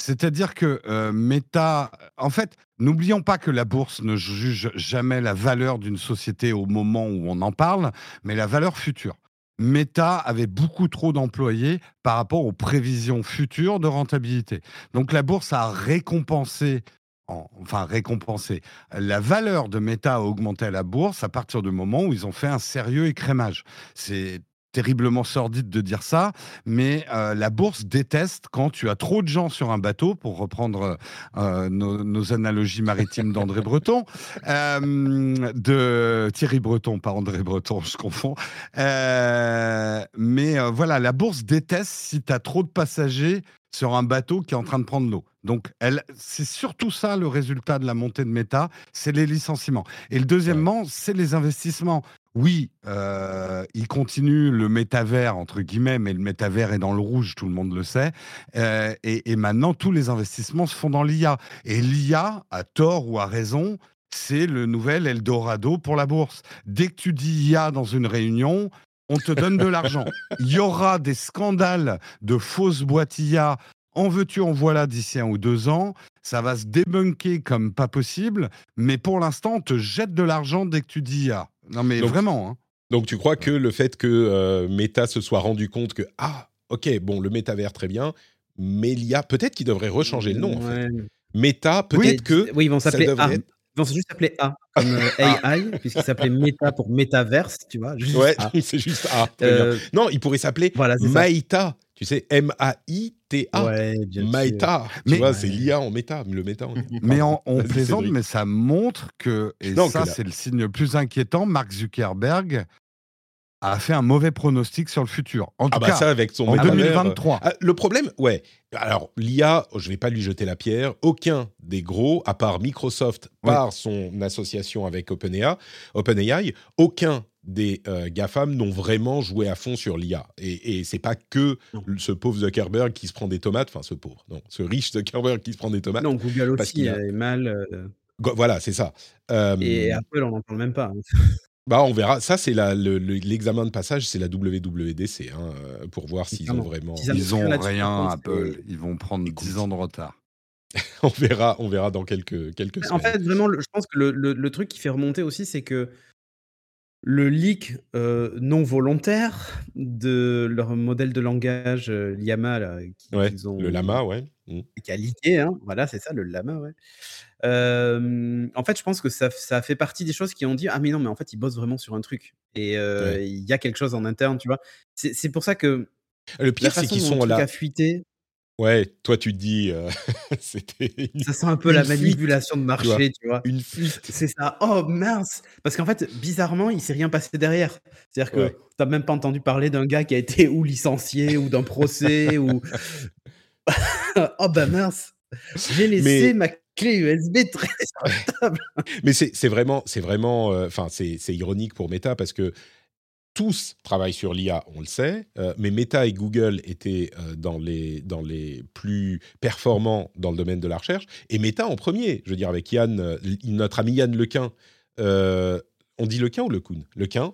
C'est-à-dire que euh, Meta, en fait, n'oublions pas que la bourse ne juge jamais la valeur d'une société au moment où on en parle, mais la valeur future. Meta avait beaucoup trop d'employés par rapport aux prévisions futures de rentabilité. Donc la bourse a récompensé enfin récompensé. La valeur de Meta a augmenté à la bourse à partir du moment où ils ont fait un sérieux écrémage. C'est terriblement sordide de dire ça, mais euh, la bourse déteste quand tu as trop de gens sur un bateau, pour reprendre euh, nos, analogies maritimes d'André Breton, euh, de Thierry Breton, pas André Breton, je confonds. mais voilà, la bourse déteste si tu as trop de passagers sur un bateau qui est en train de prendre l'eau. Donc, c'est surtout ça le résultat de la montée de méta, c'est les licenciements. Et le deuxièmement, c'est les investissements oui, euh, il continue le métavers, entre guillemets, mais le métavers est dans le rouge, tout le monde le sait. Euh, et, maintenant, tous les investissements se font dans l'IA. Et l'IA, à tort ou à raison, c'est le nouvel Eldorado pour la bourse. Dès que tu dis IA dans une réunion, on te donne de l'argent. Il y aura des scandales de fausses boîtes IA en veux-tu, en voilà d'ici un ou deux ans. Ça va se débunker comme pas possible, mais pour l'instant, on te jette de l'argent dès que tu dis IA. Non, mais vraiment. Hein. Donc, tu crois que le fait que euh, Meta se soit rendu compte que, ah, ok, bon, le métavers, très bien, mais il y a peut-être qu'il devrait rechanger le nom, en fait. Meta, peut-être que. Oui, ils vont s'appeler A. Ils vont juste s'appeler A, comme euh, AI, puisqu'il s'appelait Meta pour Metaverse, tu vois. ouais, c'est juste A. Euh, non, il pourrait s'appeler voilà, Maïta, Tu sais, M-A-I-T-A. Ouais, Maïta. Tu Mais- vois, c'est l'IA en méta, le méta. en- Mais on, plaisante, mais ça montre que, et Non, ça c'est le signe le plus inquiétant, Mark Zuckerberg a fait un mauvais pronostic sur le futur. En tout Ah bah cas, ça, avec son en métavers, 2023. Ah, le problème, ouais. Alors, l'IA, je vais pas lui jeter la pierre. Aucun des gros, à part Microsoft, Oui. par son association avec OpenAI, OpenAI aucun des euh, GAFAM n'ont vraiment joué à fond sur l'IA. Et, et c'est pas que Non. ce pauvre Zuckerberg qui se prend des tomates, enfin ce pauvre, non, ce riche Zuckerberg qui se prend des tomates. Non, Google Parce aussi qu'il y a- est mal. euh, Voilà, c'est ça. Euh, et Apple, on n'en parle même pas. hein. bah, on verra. Ça, c'est la- le- le- l'examen de passage, c'est la WWDC, hein, pour voir s'ils ont vraiment. Avaient Ils ont rien Apple. Ils vont prendre Écoute. 10 ans de retard. on verra, on verra dans quelques quelques En semaines. fait, vraiment, le- je pense que le, le- le truc qui fait remonter aussi, c'est que le leak euh, non volontaire de leur modèle de langage, euh, Llama, là, qui- Ouais, qu'ils ont, le lama, ouais. Mm. qui a leaké, hein, voilà, c'est ça, le lama, ouais. Euh, en fait, je pense que ça, ça fait partie des choses qui ont dit Ah, mais non, mais en fait, ils bossent vraiment sur un truc. Et euh, Ouais. il y a quelque chose en interne, tu vois. C'est pour ça que Le pire, c'est qu'ils sont là. fuité, Ouais, toi, tu te dis, euh, c'était une, ça sent un peu la fuite, manipulation de marché, tu vois. une fuite. C'est ça. Oh mince Parce qu'en fait, bizarrement, il s'est rien passé derrière. C'est-à-dire que Ouais. t'as même pas entendu parler d'un gars qui a été ou licencié ou d'un procès ou. oh bah mince J'ai laissé Mais- ma clé USB traîner sur la table. Mais c'est vraiment, c'est vraiment, euh, enfin, c'est c'est ironique pour Meta parce que tous travaillent sur l'IA, on le sait, euh, mais Meta et Google étaient euh, dans, les, plus performants dans le domaine de la recherche, et Meta en premier, je veux dire, avec Yann, euh, notre ami Yann Lequin, on dit Lequin ou Lecoun? Lequin,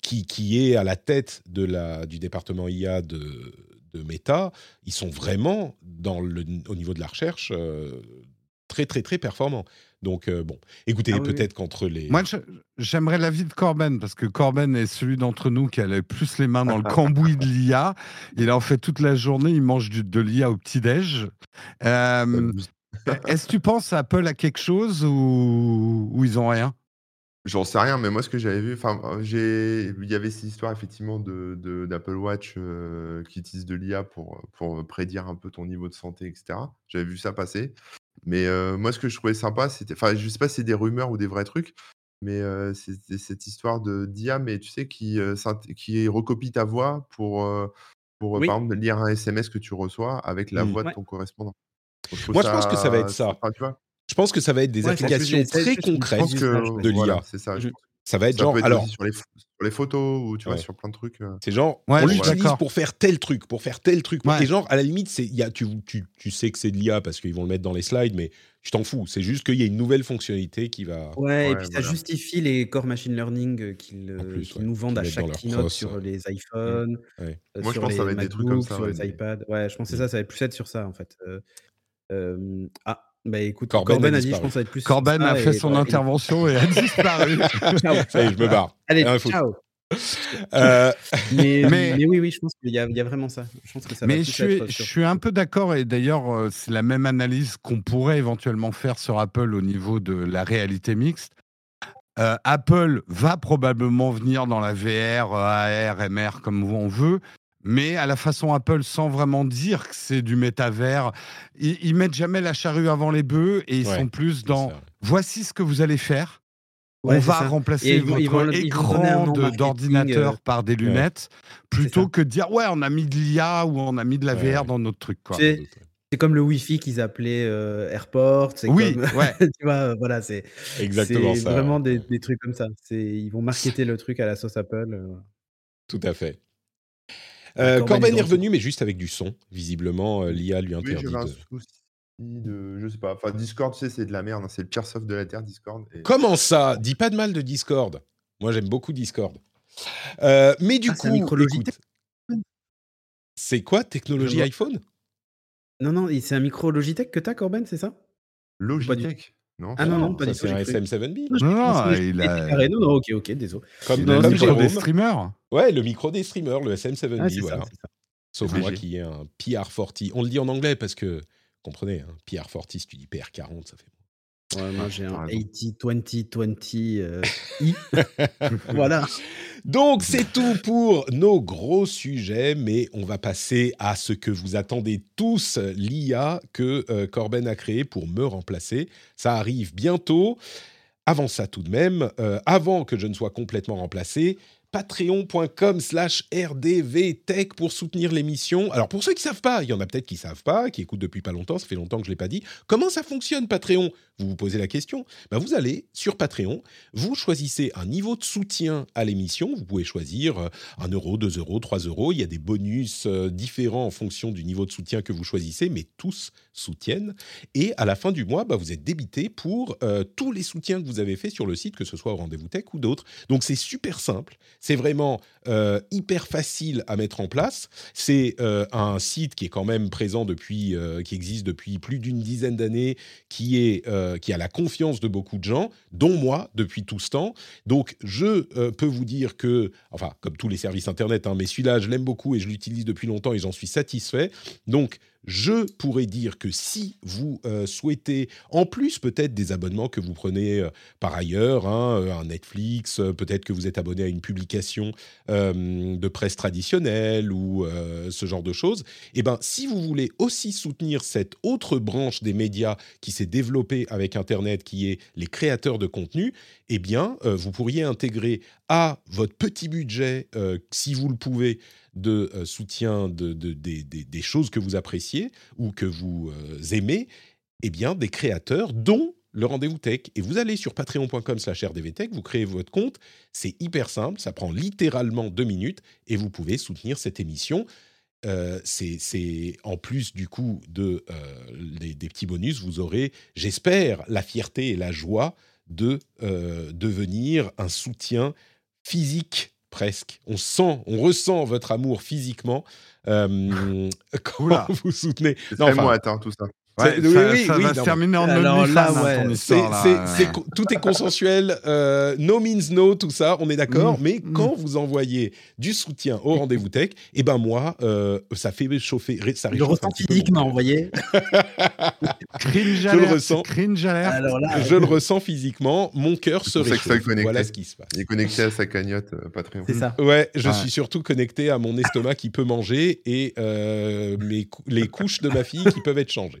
qui, qui est à la tête du département IA de, Meta, ils sont vraiment, au niveau de la recherche, très, très, très performants. Donc, euh, bon, écoutez, Ah oui, oui. peut-être qu'entre les... Moi, j'aimerais l'avis de Corben, parce que Corben est celui d'entre nous qui a le plus les mains dans le cambouis de l'IA. Il en fait toute la journée, il mange du- de l'IA au petit-déj. Euh, Est-ce que tu penses Apple a quelque chose ou, ou ils ont rien? J'en sais rien, mais moi, ce que j'avais vu, enfin, euh, j'ai, il y avait cette histoire effectivement de, de- d'Apple Watch euh, qui utilise de l'IA pour, pour prédire un peu ton niveau de santé, etc. J'avais vu ça passer. Mais euh, moi, ce que je trouvais sympa, c'était, enfin, je sais pas si c'est des rumeurs ou des vrais trucs, mais euh, c'était cette histoire de d'IA, mais tu sais, qui, euh, recopie ta voix pour, euh, pour Oui. par exemple, lire un SMS que tu reçois avec la Mm. voix de Ouais. ton correspondant. Moi, je pense que ça va être ça. enfin, tu vois, Je pense que ça va être des Ouais, c'est applications c'est très concrètes que de voilà, l'IA. c'est ça. Je pense. Ça va être Ça genre, alors, sur les, sur les photos ou tu vois, sur plein de trucs. euh. c'est genre, Ouais, on l'utilise pour faire tel truc, pour faire tel truc. Ouais. Et genre, à la limite, c'est, il y a, tu, tu, tu sais que c'est de l'IA parce qu'ils vont le mettre dans les slides, mais je t'en fous. C'est juste qu'il y a une nouvelle fonctionnalité qui va. Ouais, et puis ça voilà. justifie les core machine learning euh, qu'ils euh, nous vendent à chaque keynote cross, sur les iPhones, Ouais. euh, Moi, je sur pense que ça les va être des trucs comme MacBooks, ça, sur ouais, les iPads. Ouais, je Mm. ça, ça va plus être sur ça en fait. Euh, euh, ah, bah écoute, Corben Corben, a a dit, je pense que ça va être plus Corben a fait et- son intervention et a disparu. Ciao. Ça y est, je me barre. Allez, Rien ciao. Euh, Mais, Mais- mais... oui, oui, je pense qu'il y, a- il y a vraiment ça. Je pense que ça va Mais plus je suis, être je suis un peu d'accord et d'ailleurs euh, c'est la même analyse qu'on pourrait éventuellement faire sur Apple au niveau de la réalité mixte. Euh, Apple va probablement venir dans la VR, AR, MR comme on veut, mais à la façon Apple sans vraiment dire que c'est du métavers. Ils, ils mettent jamais la charrue avant les bœufs et ils Ouais, sont plus dans voici ce que vous allez faire. Ouais, on va ça. remplacer Et votre ils vont- écran de- d'ordinateur euh, par des lunettes, plutôt que de dire ouais on a mis de l'IA ou on a mis de la VR ouais. dans notre truc. Quoi. C'est- comme le Wi-Fi qu'ils appelaient euh, AirPort. c'est Oui, comme- ouais. tu vois, voilà, c'est Exactement ça. vraiment des, des trucs comme ça. C'est ils vont marketer le truc à la sauce Apple. euh. Tout à fait. Euh, Corben Corben est revenu, mais juste avec du son. Visiblement, euh, l'IA lui Oui, interdit. j'avais un de- souci de. Je sais pas. Enfin, Discord, tu sais, c'est de la merde. hein, C'est le pire soft de la Terre, Discord. et- Comment ça? Dis pas de mal de Discord. Moi, j'aime beaucoup Discord. Euh, mais du Ah, coup, micro Logitech écoute, c'est quoi technologie iPhone? Non, non, c'est un micro Logitech que t'as, Corben, c'est ça? Logitech? Non Ah non, non, pas ça du tout, c'est un j'ai cru. SM7B. Non, non, il a-. Non, non, ok, ok, désolé. Comme, le micro des streamers. Ouais, le micro des streamers, le SM7B, Ah, voilà. Sauf moi qui ai un PR40. On le dit en anglais parce que, comprenez, hein, PR40, si tu dis PR40, ça fait moi j'ai un 80-20-20 i. voilà. Donc c'est tout pour nos gros sujets, mais on va passer à ce que vous attendez tous, l'IA que Corben a créé pour me remplacer. Ça arrive bientôt. Avant ça tout de même, avant que je ne sois complètement remplacé, patreon.com slash rdvtech pour soutenir l'émission. Alors pour ceux qui savent pas, il y en a peut-être qui savent pas, qui écoutent depuis pas longtemps, ça fait longtemps que je l'ai pas dit. Comment ça fonctionne Patreon? Vous vous posez la question. Ben, vous allez sur Patreon, vous choisissez un niveau de soutien à l'émission. Vous pouvez choisir 1 euh, euro, 2 euros, 3 euros. Il y a des bonus euh, différents en fonction du niveau de soutien que vous choisissez, mais tous soutiennent. Et à la fin du mois, ben, vous êtes débité pour euh, tous les soutiens que vous avez fait sur le site, que ce soit au Rendez-vous Tech ou d'autres. Donc c'est super simple c'est vraiment hyper facile à mettre en place. C'est un site qui est quand même présent depuis, qui existe depuis plus d'une dizaine d'années, qui est, qui a la confiance de beaucoup de gens, dont moi depuis tout ce temps. Donc je peux vous dire que, enfin comme tous les services internet, hein, mais celui-là je l'aime beaucoup et je l'utilise depuis longtemps et j'en suis satisfait. Donc je pourrais dire que si vous euh, souhaitez, en plus peut-être des abonnements que vous prenez euh, par ailleurs, hein, euh, un Netflix, peut-être que vous êtes abonné à une publication de presse traditionnelle ou ce genre de choses, eh ben, si vous voulez aussi soutenir cette autre branche des médias qui s'est développée avec Internet, qui est les créateurs de contenu, eh bien, vous pourriez intégrer à votre petit budget, si vous le pouvez, de euh, soutien de, des choses que vous appréciez ou que vous euh, aimez, eh bien, des créateurs, dont le rendez-vous tech. Et vous allez sur patreon.com slash rdvtech, vous créez votre compte, c'est hyper simple, ça prend littéralement deux minutes et vous pouvez soutenir cette émission. Euh, c'est en plus du coup de, des, petits bonus, vous aurez, j'espère, la fierté et la joie de devenir un soutien physique presque. On sent, on ressent votre amour physiquement euh, quand vous soutenez. C'est moi, attends, tout ça oui, ça, va se terminer en Alors là, tout est consensuel. Euh, no means no, tout ça, on est d'accord. Mm. mais mm. quand vous envoyez du soutien au rendez-vous tech, et eh ben moi, euh, ça fait chauffer. Ça le ressens physiquement, vous voyez. je le ressens. je le ressens physiquement. Mon cœur se réchauffe. Voilà ce qui se passe. Il est connecté à sa cagnotte euh, Patreon. C'est ça. Ouais, je suis surtout connecté à mon estomac qui peut manger et mes, les couches de ma fille qui peuvent être changées.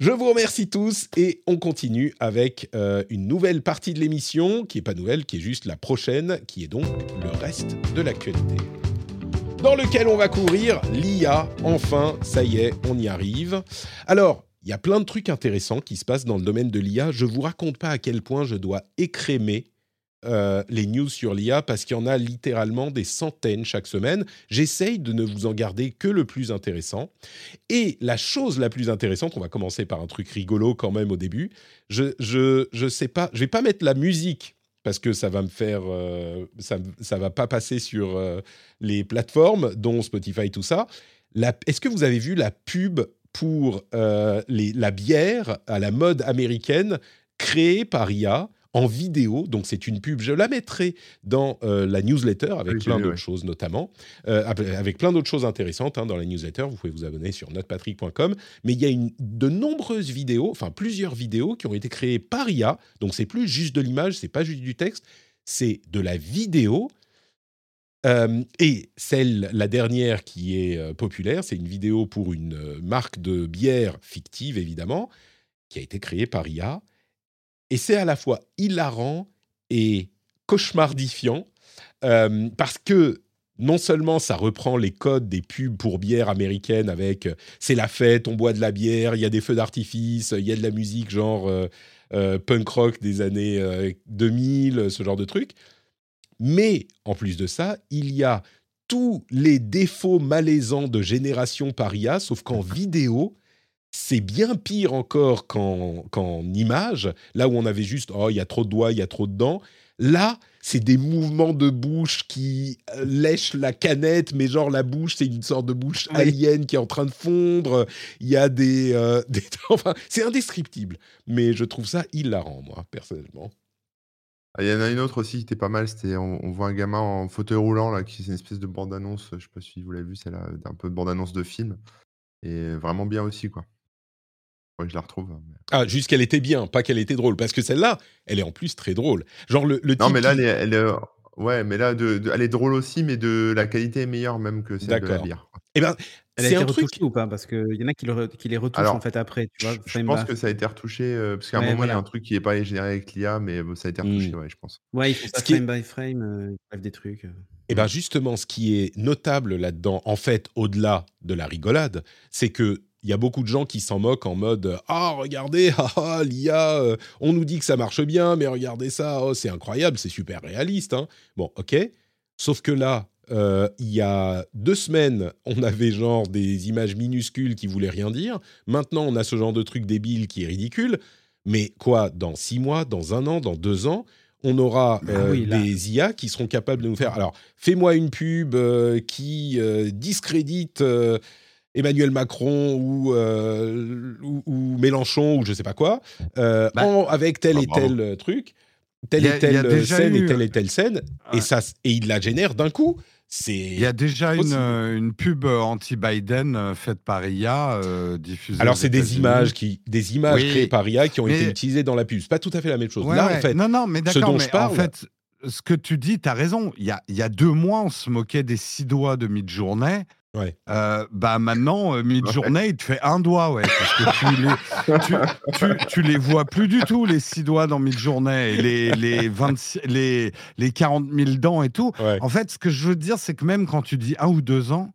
Je vous remercie tous et on continue avec euh, une nouvelle partie de l'émission qui n'est pas nouvelle, qui est juste la prochaine, qui est donc le reste de l'actualité. Dans lequel on va courir l'IA. Enfin, ça y est, on y arrive. Alors, il y a plein de trucs intéressants qui se passent dans le domaine de l'IA. Je ne vous raconte pas à quel point je dois écrémer euh, les news sur l'IA parce qu'il y en a littéralement des centaines chaque semaine. J'essaye de ne vous en garder que le plus intéressant. Et la chose la plus intéressante, on va commencer par un truc rigolo quand même au début. Je je je sais pas, je vais pas mettre la musique parce que ça va me faire euh, ça ça va pas passer sur euh, les plateformes dont Spotify tout ça. Est-ce que vous avez vu la pub pour les, la bière à la mode américaine créée par IA en vidéo. Donc c'est une pub. Je la mettrai dans euh, la newsletter avec plein d'autres choses notamment, euh, avec plein d'autres choses intéressantes hein, dans la newsletter. Vous pouvez vous abonner sur notrepatrick.com. Mais il y a une, de nombreuses vidéos, enfin plusieurs vidéos qui ont été créées par IA. Donc c'est plus juste de l'image, c'est pas juste du texte, c'est de la vidéo. Euh, et celle, la dernière qui est populaire, c'est une vidéo pour une marque de bière fictive, évidemment, qui a été créée par IA. Et c'est à la fois hilarant et cauchemardifiant euh, parce que non seulement ça reprend les codes des pubs pour bière américaines avec euh, c'est la fête, on boit de la bière, il y a des feux d'artifice, il y a de la musique genre euh, punk rock des années 2000, ce genre de truc. Mais en plus de ça, il y a tous les défauts malaisants de Génération Paria, sauf qu'en vidéo, c'est bien pire encore qu'en image, là où on avait juste, oh, il y a trop de doigts, il y a trop de dents. Là, c'est des mouvements de bouche qui euh, lèchent la canette, mais genre la bouche, c'est une sorte de bouche alien qui est en train de fondre. Il y a des, euh, enfin, c'est indescriptible. Mais je trouve ça hilarant, moi, personnellement. Ah, il y en a une autre aussi qui était pas mal. C'était on, voit un gamin en fauteuil roulant là, qui c'est une espèce de bande annonce. Je sais pas si vous l'avez vu, c'est là, un peu de bande annonce de film, et vraiment bien aussi quoi je la retrouve. Hein, ah, juste qu'elle était bien, pas qu'elle était drôle. Parce que celle-là, elle est en plus très drôle. Genre le, le Non, mais là, elle est, ouais, mais là, de, elle est drôle aussi, mais de la qualité est meilleure même que celle de la bière. Eh ben, elle a été retouchée ou pas? Parce qu'il y en a qui, le, qui les retouchent en fait après. Tu vois, je, pense que ça a été retouché. Euh, parce qu'à un moment, il y a un truc qui n'est pas généré avec l'IA, mais ça a été retouché, mmh. ouais, je pense. Ouais, il faut ça frame by frame, euh, il des trucs. Euh. Et eh bien justement, ce qui est notable là-dedans, en fait, au-delà de la rigolade, c'est que il y a beaucoup de gens qui s'en moquent en mode ah regardez ah, ah l'IA euh, on nous dit que ça marche bien mais regardez ça oh, c'est incroyable c'est super réaliste hein. bon ok sauf que là euh, il y a deux semaines on avait genre des images minuscules qui voulaient rien dire maintenant on a ce genre de truc débile qui est ridicule mais quoi dans six mois dans un an dans deux ans on aura ah euh, des IA qui seront capables de nous faire. Alors, fais-moi une pub qui discrédite Emmanuel Macron ou, euh, ou, Mélenchon ou je sais pas quoi, euh, bah, avec tel ah, et tel euh, truc, telle et telle scène et telle et telle scène, et, ça, et il la génère d'un coup. Il y a déjà une, une, pub anti-Biden faite par IA diffusée. Alors c'est des images qui, des images créées par IA qui ont été utilisées dans la pub. C'est pas tout à fait la même chose. Là, en fait, non, non, mais d'accord. Mais en fait, ce que tu dis, tu as raison. Il y a, y a deux mois, on se moquait des six doigts de mid-journée. Ouais. Euh, bah maintenant, euh, mid-journée, il te fait un doigt, ouais. Parce que tu les, tu, tu, les vois plus du tout, les six doigts dans mid-journée, les, les, 26, les, les 40 000 dents et tout. En fait, ce que je veux dire, c'est que même quand tu dis un ou deux ans,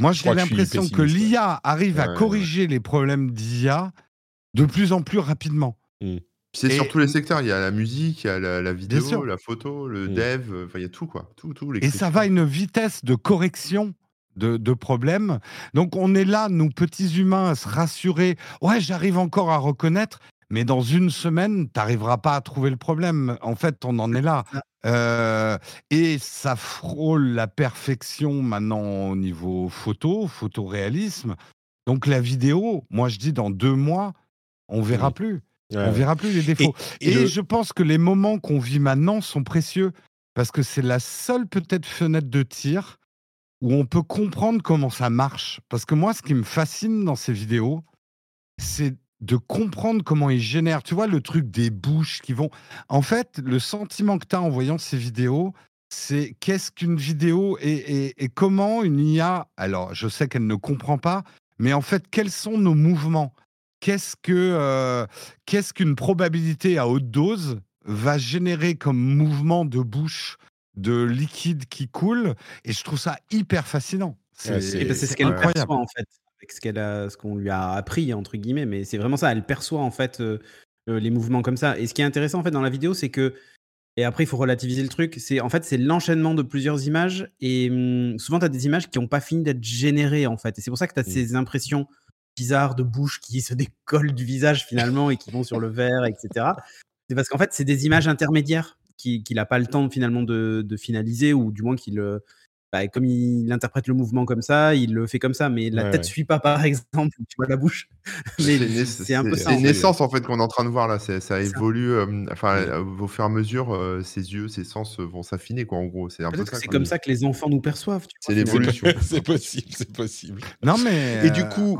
moi j'ai l'impression que l'IA arrive à corriger les problèmes d'IA de plus en plus rapidement. Mmh. C'est sur tous les secteurs. Il y a la musique, il y a la, vidéo, la photo, le mmh. dev, enfin il y a tout quoi. Tout, tout, et ça va à une vitesse de correction de, problèmes. Donc on est là, nous petits humains, à se rassurer. Ouais, j'arrive encore à reconnaître, mais dans une semaine, tu n'arriveras pas à trouver le problème. En fait, on en est là. Euh, et ça frôle la perfection maintenant au niveau photo, photoréalisme. Donc la vidéo, moi je dis dans deux mois, on verra plus. on verra plus les défauts. Et, je pense que les moments qu'on vit maintenant sont précieux parce que c'est la seule peut-être fenêtre de tir où on peut comprendre comment ça marche. Parce que moi, ce qui me fascine dans ces vidéos, c'est de comprendre comment ils génèrent. Tu vois, le truc des bouches qui vont. En fait, le sentiment que tu as en voyant ces vidéos, c'est qu'est-ce qu'une vidéo et, comment une IA. Alors, je sais qu'elle ne comprend pas, mais en fait, quels sont nos mouvements? Qu'est-ce que euh, qu'est-ce qu'une probabilité à haute dose va générer comme mouvement de bouche? De liquide qui coule et je trouve ça hyper fascinant. C'est ce qu'elle perçoit en fait, avec ce qu'elle a, ce qu'on lui a appris entre guillemets, mais c'est vraiment ça. Elle perçoit en fait euh, euh, les mouvements comme ça. Et ce qui est intéressant en fait dans la vidéo, c'est que et après il faut relativiser le truc. C'est en fait c'est l'enchaînement de plusieurs images et hum, souvent tu as des images qui n'ont pas fini d'être générées en fait. Et c'est pour ça que tu as mmh. ces impressions bizarres de bouche qui se décollent du visage finalement et qui vont sur le verre, etc. C'est parce qu'en fait c'est des images intermédiaires qu'il n'a pas le temps finalement de, finaliser, ou du moins qu'il. Bah, comme il interprète le mouvement comme ça, il le fait comme ça, mais la tête ne suit pas, par exemple, tu vois la bouche. c'est un peu ça. C'est une naissance en fait qu'on est en train de voir là. Ça évolue, enfin, au fur et à mesure, ses yeux, ses sens vont s'affiner, quoi. En gros, c'est C'est comme ça que les enfants nous perçoivent. C'est l'évolution. c'est possible, c'est possible. Non mais. Et du coup,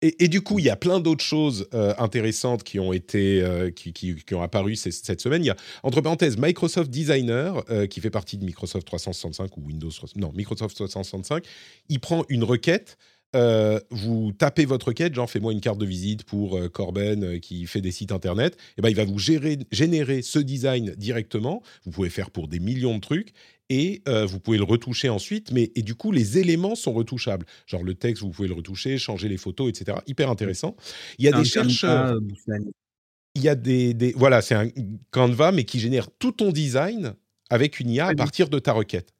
et, du coup, il y a plein d'autres choses euh, intéressantes qui ont été, euh, qui, ont apparu cette semaine. Il y a, entre parenthèses, Microsoft Designer, euh, qui fait partie de Microsoft 365 ou Windows, non, Microsoft 365. Il prend une requête. vous tapez votre requête, genre fais-moi une carte de visite pour Corben qui fait des sites internet, et ben il va vous gérer, générer ce design directement. Vous pouvez faire pour des millions de trucs et vous pouvez le retoucher ensuite, mais et du coup les éléments sont retouchables. Genre le texte, vous pouvez le retoucher, changer les photos, etc. Hyper intéressant. Il y a des chercheurs. il y a des, des voilà, c'est un Canva mais qui génère tout ton design avec une IA à partir de ta requête.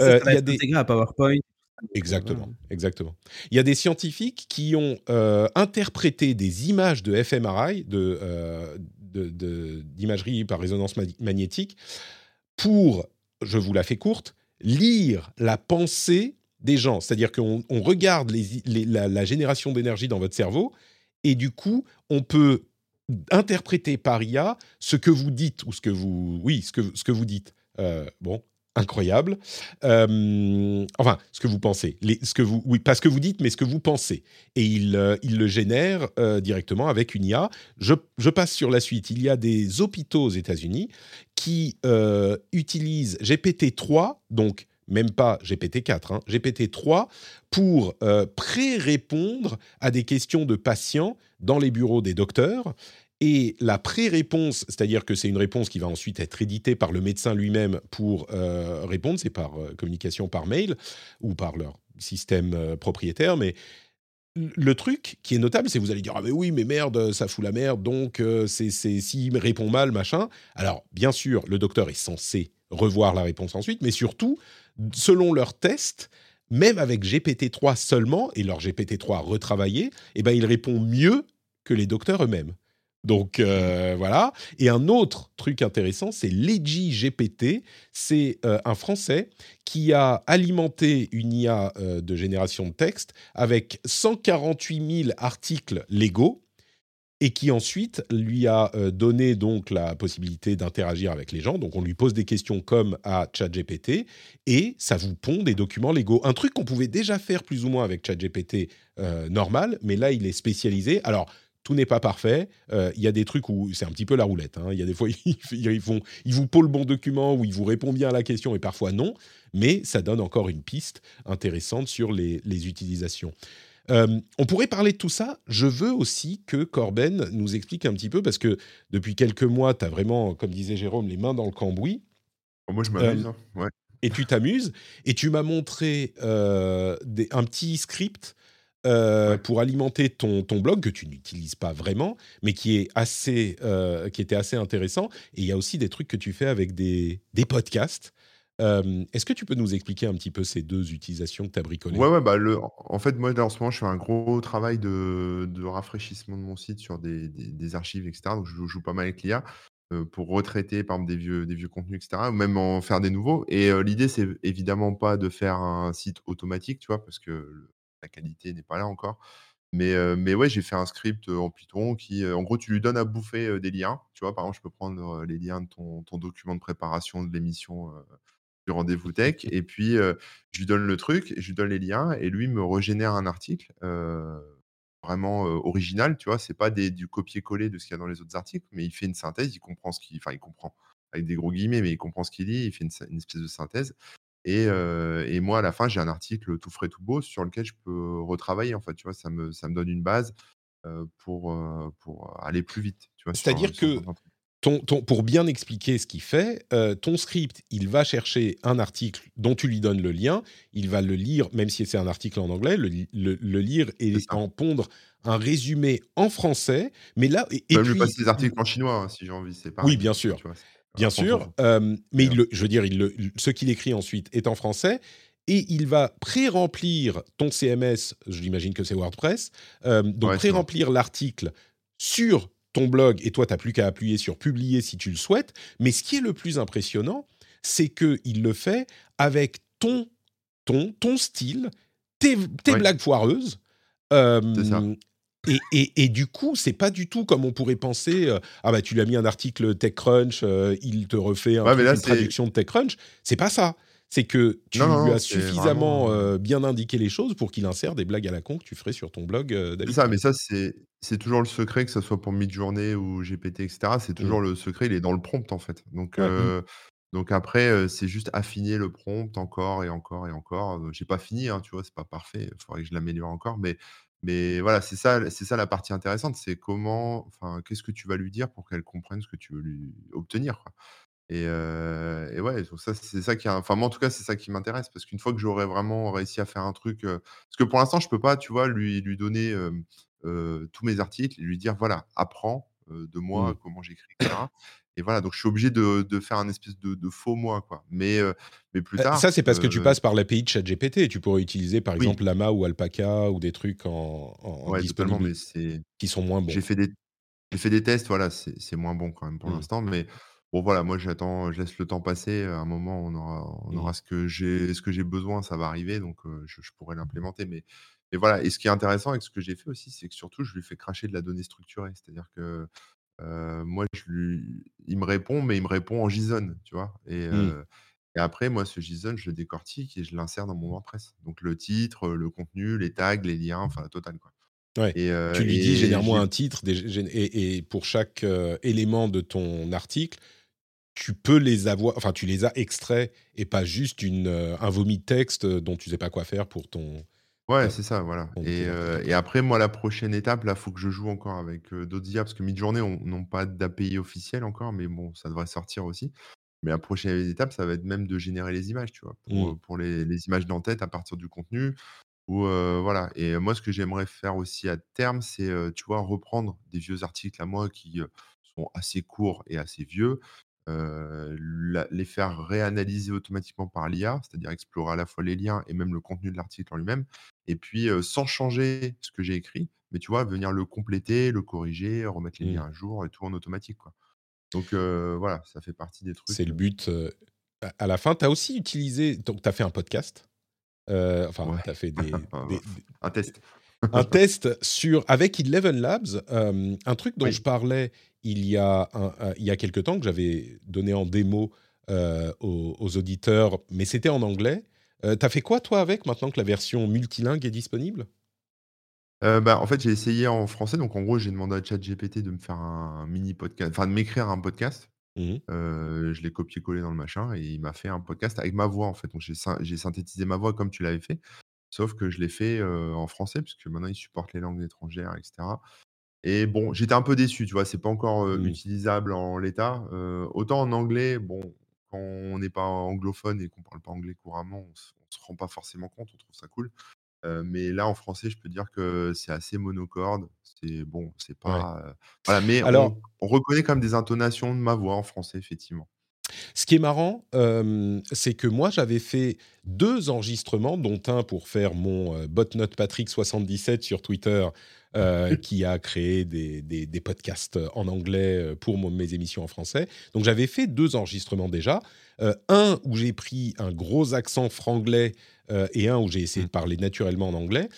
Euh, il y a des à PowerPoint. Exactement, exactement. Il y a des scientifiques qui ont euh, interprété des images de fMRI, de, euh, d'imagerie par résonance magnétique, pour, je vous la fais courte, lire la pensée des gens. C'est-à-dire qu'on regarde la, la, génération d'énergie dans votre cerveau et du coup, on peut interpréter par IA ce que vous dites ou ce que vous, oui, ce que, ce que vous dites. Euh, bon, incroyable. Euh, enfin, ce que vous pensez, ce que vous, oui, pas ce que vous dites, mais ce que vous pensez. Et il, euh, il le génère directement avec une IA. Je, je, passe sur la suite. Il y a des hôpitaux aux États-Unis qui utilisent GPT-3, donc même pas GPT-4, hein, GPT-3, pour pré-répondre à des questions de patients dans les bureaux des docteurs. Et la pré-réponse, c'est-à-dire que c'est une réponse qui va ensuite être éditée par le médecin lui-même pour euh, répondre, c'est par euh, communication par mail ou par leur système euh, propriétaire, mais le truc qui est notable, c'est que vous allez dire ah mais oui mais merde ça fout la merde donc c'est c'est s'il répond mal machin. Alors bien sûr le docteur est censé revoir la réponse ensuite, mais surtout selon leur test, même avec GPT-3 seulement et leur GPT-3 retravaillé, eh ben il répond mieux que les docteurs eux-mêmes. Donc euh, voilà. Et un autre truc intéressant, c'est Legi GPT. C'est euh, un Français qui a alimenté une IA euh, de génération de texte avec 148 000 articles légaux et qui ensuite lui a donné donc la possibilité d'interagir avec les gens. Donc on lui pose des questions comme à ChatGPT et ça vous pond des documents légaux. Un truc qu'on pouvait déjà faire plus ou moins avec ChatGPT normal, mais là il est spécialisé. Alors tout n'est pas parfait. Euh, il y a des trucs où c'est un petit peu la roulette. Hein. Il y a des fois, ils, font, ils vous posent le bon document, où ils vous répondent bien à la question, et parfois non. Mais ça donne encore une piste intéressante sur les, utilisations. Euh, on pourrait parler de tout ça. Je veux aussi que Corben nous explique un petit peu, parce que depuis quelques mois, tu as vraiment, comme disait Jérôme, les mains dans le cambouis. Oh, moi, je m'amuse. Hein. ouais. Et tu t'amuses. Et tu m'as montré euh, un petit script euh, pour alimenter ton, ton blog que tu n'utilises pas vraiment, mais qui est assez, euh, qui était assez intéressant. Et il y a aussi des trucs que tu fais avec des, des podcasts. Euh, est-ce que tu peux nous expliquer un petit peu ces deux utilisations que tu as bricolées? Ouais, ouais bah le, en fait, moi, en ce moment, je fais un gros travail de, de rafraîchissement de mon site sur des, des, archives, etc. Donc, je joue, pas mal avec l'IA pour retraiter, par exemple, des vieux, des vieux contenus, etc. Ou même en faire des nouveaux. Et l'idée, c'est évidemment pas de faire un site automatique, tu vois, parce que la qualité n'est pas là encore. Mais, mais ouais, j'ai fait un script en Python qui, en gros, tu lui donnes à bouffer des liens. Tu vois, par exemple, je peux prendre les liens de ton, ton, document de préparation de l'émission du rendez-vous tech, et puis je lui donne le truc, je lui donne les liens, et lui me régénère un article vraiment original. Tu vois, c'est pas des, du copier-coller de ce qu'il y a dans les autres articles, mais il fait une synthèse, il comprend ce qu'il, enfin, il comprend avec des gros guillemets, mais il comprend ce qu'il dit, il fait une, une espèce de synthèse. Et, moi, à la fin, j'ai un article tout frais, tout beau sur lequel je peux retravailler. En fait, tu vois, ça me, ça me donne une base pour, pour aller plus vite. C'est-à-dire que ton, ton, pour bien expliquer ce qu'il fait, ton script, il va chercher un article dont tu lui donnes le lien, il va le lire, même si c'est un article en anglais, le, le, lire et en pondre un résumé en français. Mais là, et, et puis, je passe des articles en chinois hein, si j'ai envie. C'est oui, bien sûr. Tu vois, Bien sûr, mais il je veux dire, il ce qu'il écrit ensuite est en français et il va pré-remplir ton CMS, je l'imagine que c'est WordPress, donc pré-remplir l'article sur ton blog et toi, tu n'as plus qu'à appuyer sur publier si tu le souhaites. Mais ce qui est le plus impressionnant, c'est qu'il le fait avec ton, ton, ton style, tes, blagues foireuses. Et, et, du coup, c'est pas du tout comme on pourrait penser. Euh, ah bah tu lui as mis un article TechCrunch, euh, il te refait une traduction de TechCrunch. C'est pas ça. C'est que tu lui as suffisamment euh, bien indiqué les choses pour qu'il insère des blagues à la con que tu ferais sur ton blog. c'est ça, mais ça c'est c'est toujours le secret que ce soit pour Midjourney ou GPT etc. C'est mmh. toujours le secret, il est dans le prompt en fait. Donc mmh. donc après c'est juste affiner le prompt encore et encore et encore. J'ai pas fini, hein, tu vois, c'est pas parfait. Il faudrait que je l'améliore encore, mais mais voilà, c'est ça, c'est ça la partie intéressante, c'est comment, enfin, qu'est-ce que tu vas lui dire pour qu'elle comprenne ce que tu veux lui obtenir, quoi. Et, et ouais, donc ça, c'est ça qui, enfin moi en tout cas, c'est ça qui m'intéresse parce qu'une fois que j'aurai vraiment réussi à faire un truc, parce que pour l'instant, je peux pas, tu vois, lui lui donner tous mes articles et lui dire voilà, apprends de moi mmh. comment j'écris, etc. Et voilà, donc je suis obligé de, de faire un espèce de, de, faux moi, quoi. Mais, mais plus bah, tard. Ça, c'est parce que tu passes par l'API de ChatGPT. Tu pourrais utiliser, par exemple, Lama ou Alpaca ou des trucs en, en ouais, totalement, mais c'est qui sont moins bons. J'ai fait des, j'ai fait des tests, voilà, c'est moins bon quand même pour mmh. l'instant, mais bon, voilà, moi j'attends, je laisse le temps passer. À un moment, on aura, on aura mmh. ce que j'ai, ce que j'ai besoin, ça va arriver, donc je, je, pourrais l'implémenter. Mais, mais voilà, et ce qui est intéressant avec ce que j'ai fait aussi, c'est que surtout, je lui fais cracher de la donnée structurée, c'est-à-dire que moi, je lui, il me répond, mais il me répond en JSON, tu vois? Et, mmh. et après, moi, ce JSON, je le décortique et je l'insère dans mon WordPress. Donc le titre, le contenu, les tags, les liens, enfin la totale, quoi. Ouais. Et, tu lui dis généralement un titre et, et pour chaque élément de ton article, tu peux les avoir, enfin tu les as extraits et pas juste une, un vomi de texte dont tu sais pas quoi faire pour ton, Ouais, c'est ça, voilà. Et, et, après, moi, la prochaine étape, là, il faut que je joue encore avec d'autres IA, parce que Midjourney n'ont pas d'API officiel encore, mais bon, ça devrait sortir aussi. Mais la prochaine étape, ça va être même de générer les images, tu vois, pour, pour les, les, images d'en-tête à partir du contenu. Ou voilà. Et moi, ce que j'aimerais faire aussi à terme, c'est, tu vois, reprendre des vieux articles à moi qui sont assez courts et assez vieux, les faire réanalyser automatiquement par l'IA, c'est-à-dire explorer à la fois les liens et même le contenu de l'article en lui-même, et puis sans changer ce que j'ai écrit, mais tu vois, venir le compléter, le corriger, remettre les liens mmh. à jour et tout en automatique. Quoi. Donc voilà, ça fait partie des trucs. C'est le but. à la fin, tu as aussi utilisé, donc tu as fait un podcast. enfin, tu as fait des, un test. un test sur avec Eleven Labs, un truc dont je parlais il y a, il y a quelques temps que j'avais donné en démo euh, aux, auditeurs, mais c'était en anglais. Euh, T'as fait quoi toi avec maintenant que la version multilingue est disponible? Euh, bah, en fait, j'ai essayé en français. Donc, en gros, j'ai demandé à ChatGPT de me faire un, mini podcast, enfin de m'écrire un podcast. Mmh euh, je l'ai copié-collé dans le machin et il m'a fait un podcast avec ma voix en fait. Donc, j'ai synthétisé ma voix comme tu l'avais fait, sauf que je l'ai fait en français puisque maintenant il supporte les langues étrangères, etc. Et bon, j'étais un peu déçu, tu vois, c'est pas encore utilisable en l'état. autant en anglais, bon, quand on n'est pas anglophone et qu'on parle pas anglais couramment, on se, se rend pas forcément compte, on trouve ça cool. mais là, en français, je peux dire que c'est assez monocorde. C'est bon, c'est pas. voilà, mais Alors, on, reconnaît quand même des intonations de ma voix en français, effectivement. Ce qui est marrant, c'est que moi, j'avais fait deux enregistrements, dont un pour faire mon botnote Patrick 77 sur Twitter, euh, qui a créé des, des, podcasts en anglais euh, pour mes émissions en français. Donc j'avais fait deux enregistrements déjà. Euh, un où j'ai pris un gros accent franglais et un où j'ai essayé de parler naturellement en anglais.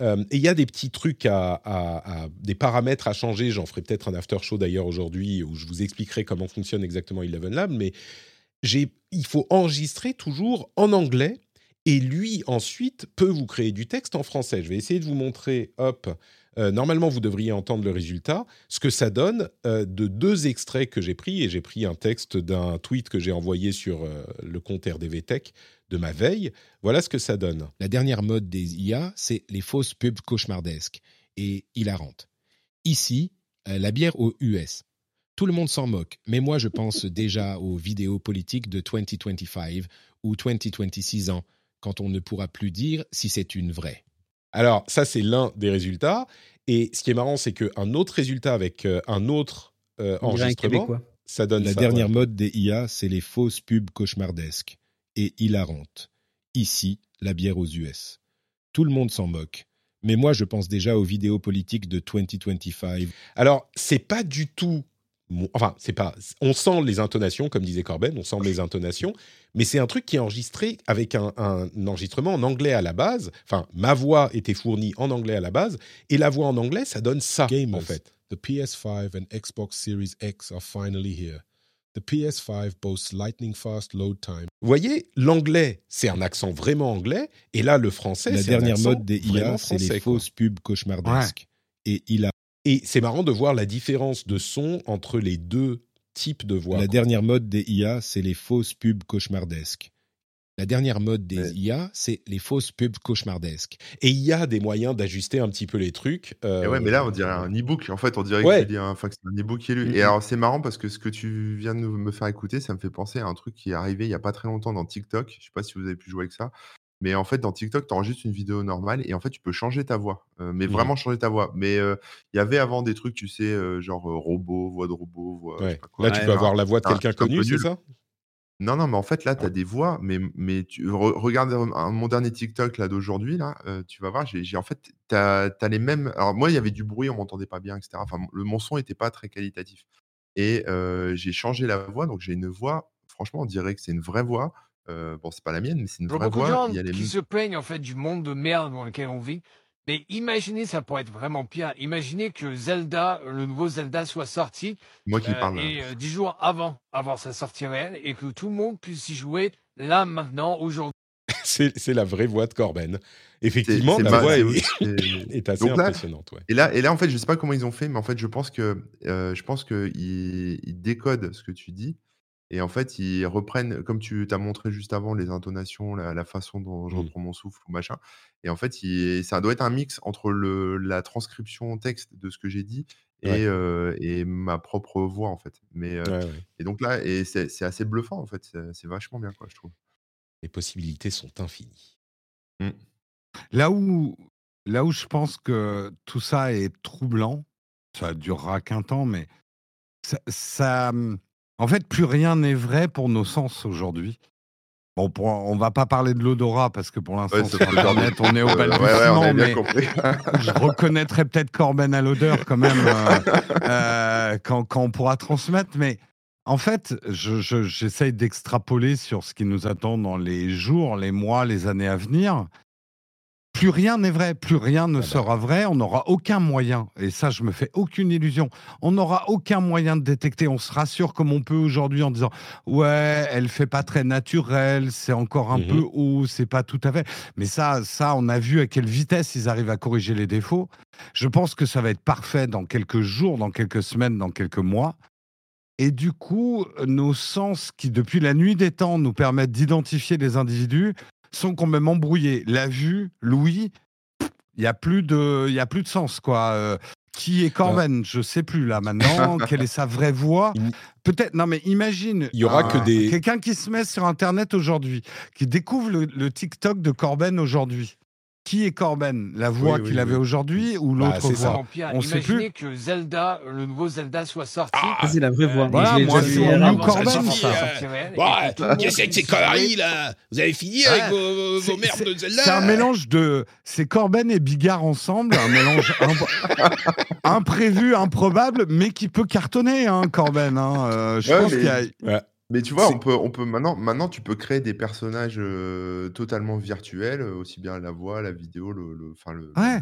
et il y a des petits trucs à, à, des paramètres à changer. J'en ferai peut-être un after show d'ailleurs aujourd'hui où je vous expliquerai comment fonctionne exactement Eleven Lab. Mais il faut enregistrer toujours en anglais et lui ensuite peut vous créer du texte en français. Je vais essayer de vous montrer, hop, euh, normalement, vous devriez entendre le résultat. Ce que ça donne euh, de deux extraits que j'ai pris, et j'ai pris un texte d'un tweet que j'ai envoyé sur euh, le compte RDV Tech de ma veille. Voilà ce que ça donne. La dernière mode des IA, c'est les fausses pubs cauchemardesques et hilarantes. Ici, la bière aux US. Tout le monde s'en moque, mais moi je pense déjà aux vidéos politiques de 2025 ou 2026 ans, quand on ne pourra plus dire si c'est une vraie. Alors, ça, c'est l'un des résultats. Et ce qui est marrant, c'est qu'un autre résultat avec euh, un autre euh, enregistrement, ça donne La dernière mode des IA, c'est les fausses pubs cauchemardesques et hilarantes. Ici, la bière aux US. Tout le monde s'en moque. Mais moi, je pense déjà aux vidéos politiques de 2025. Alors, c'est pas du tout enfin, c'est pas. On sent les intonations, comme disait Corben, on sent les intonations, mais c'est un truc qui est enregistré avec un, enregistrement en anglais à la base. Enfin, ma voix était fournie en anglais à la base, et la voix en anglais, ça donne ça, en fait. The PS5 and Xbox Series X are finally here. The PS5 boasts lightning fast load time. Vous voyez, l'anglais, c'est un accent vraiment anglais, et là, le français, c'est La dernière mode des IA, c'est les fausses pubs cauchemardesques. Et il a et c'est marrant de voir la différence de son entre les deux types de voix. La dernière mode des IA, c'est les fausses pubs cauchemardesques. La dernière mode des IA, c'est les fausses pubs cauchemardesques. Et il y a des moyens d'ajuster un petit peu les trucs. Euh... ouais, mais là, on dirait un e-book. En fait, on dirait que c'est un, un e-book qui est lu. Et alors, c'est marrant parce que ce que tu viens de me faire écouter, ça me fait penser à un truc qui est arrivé il n'y a pas très longtemps dans TikTok. Je ne sais pas si vous avez pu jouer avec ça. Mais en fait, dans TikTok, tu enregistres une vidéo normale et en fait, tu peux changer ta voix. Euh, mais mmh vraiment changer ta voix. Mais euh, il y avait avant des trucs, tu sais, euh, genre robot, voix de robot, voix. Là, tu peux avoir la voix de quelqu'un connu, c'est ça? Non, non, mais en fait, là, tu as des voix, mais, mais tu regarde mon dernier TikTok là d'aujourd'hui, là, tu vas voir, j'ai, en fait, tu as, les mêmes. Alors, moi, il y avait du bruit, on m'entendait pas bien, etc. Enfin, le, mon son n'était pas très qualitatif. Et j'ai changé la voix, donc j'ai une voix, franchement, on dirait que c'est une vraie voix. Euh, bon, c'est pas la mienne, mais c'est une vraie voix. Il y a les... qui se plaignent en fait du monde de merde dans lequel on vit. Mais imaginez, ça pourrait être vraiment pire. Imaginez que Zelda, le nouveau Zelda, soit sorti. Moi qui euh, parle. Et euh, dix jours avant, avant sa sortie réelle, et que tout le monde puisse y jouer là, maintenant, aujourd'hui. c'est la vraie voix de Corben. Effectivement, la voix est, assez impressionnante. Et, là, et là, en fait, je sais pas comment ils ont fait, mais en fait, je pense que je pense qu'ils ils décodent ce que tu dis et en fait, ils reprennent, comme tu t'as montré juste avant, les intonations, la, façon dont je mmh. reprends mon souffle ou machin. Et en fait, ça doit être un mix entre le, la transcription texte de ce que j'ai dit et, et, ma propre voix, en fait. Mais, Et donc là, et c'est assez bluffant, en fait. C'est vachement bien, quoi, je trouve. Les possibilités sont infinies. Mmh. Là, où, là où je pense que tout ça est troublant, ça durera qu'un temps, mais ça, ça mmh, en fait, plus rien n'est vrai pour nos sens aujourd'hui. Bon, pour, on va pas parler de l'odorat parce que pour l'instant, sur Internet, on est au balbutiement, mais je reconnaîtrais peut-être Corben à l'odeur quand même euh, euh, quand, quand, on pourra transmettre. Mais en fait, j'essaye d'extrapoler sur ce qui nous attend dans les jours, les mois, les années à venir plus rien n'est vrai, plus rien ne ah bah. sera vrai, on n'aura aucun moyen, et ça je me fais aucune illusion, on n'aura aucun moyen de détecter, on se rassure comme on peut aujourd'hui en disant ouais, elle fait pas très naturelle, c'est encore un mmh peu haut, c'est pas tout à fait, mais ça, ça on a vu à quelle vitesse ils arrivent à corriger les défauts, je pense que ça va être parfait dans quelques jours, dans quelques semaines, dans quelques mois, et du coup, nos sens qui, depuis la nuit des temps, nous permettent d'identifier les individus, sont quand même embrouillés. La vue, Louis, il n'y a, plus de, y a plus de sens, quoi. Euh, qui est Corben? Je sais plus là maintenant. quelle est sa vraie voix? Peut-être. Non, mais imagine. Il y aura que des. Quelqu'un qui se met sur Internet aujourd'hui, qui découvre le TikTok de Corben aujourd'hui qui est Corben? La voix qu'il avait aujourd'hui ou bah, l'autre voix? On sait plus. que Zelda, le nouveau Zelda soit sorti. Ah, c'est la vraie voix. Voilà, moi, c'est mon Corben. Qu'est-ce que c'est ces conneries là? Vous avez fini avec vos, vos merdes de Zelda C'est un mélange de. C'est Corben et Bigard ensemble, un mélange imprévu, improbable, mais qui peut cartonner, hein, Corben. Hein. Euh, je pense qu'il y a. Mais tu vois, on peut, on peut maintenant, maintenant, tu peux créer des personnages totalement virtuels, aussi bien la voix, la vidéo, le, le, enfin, le, ah,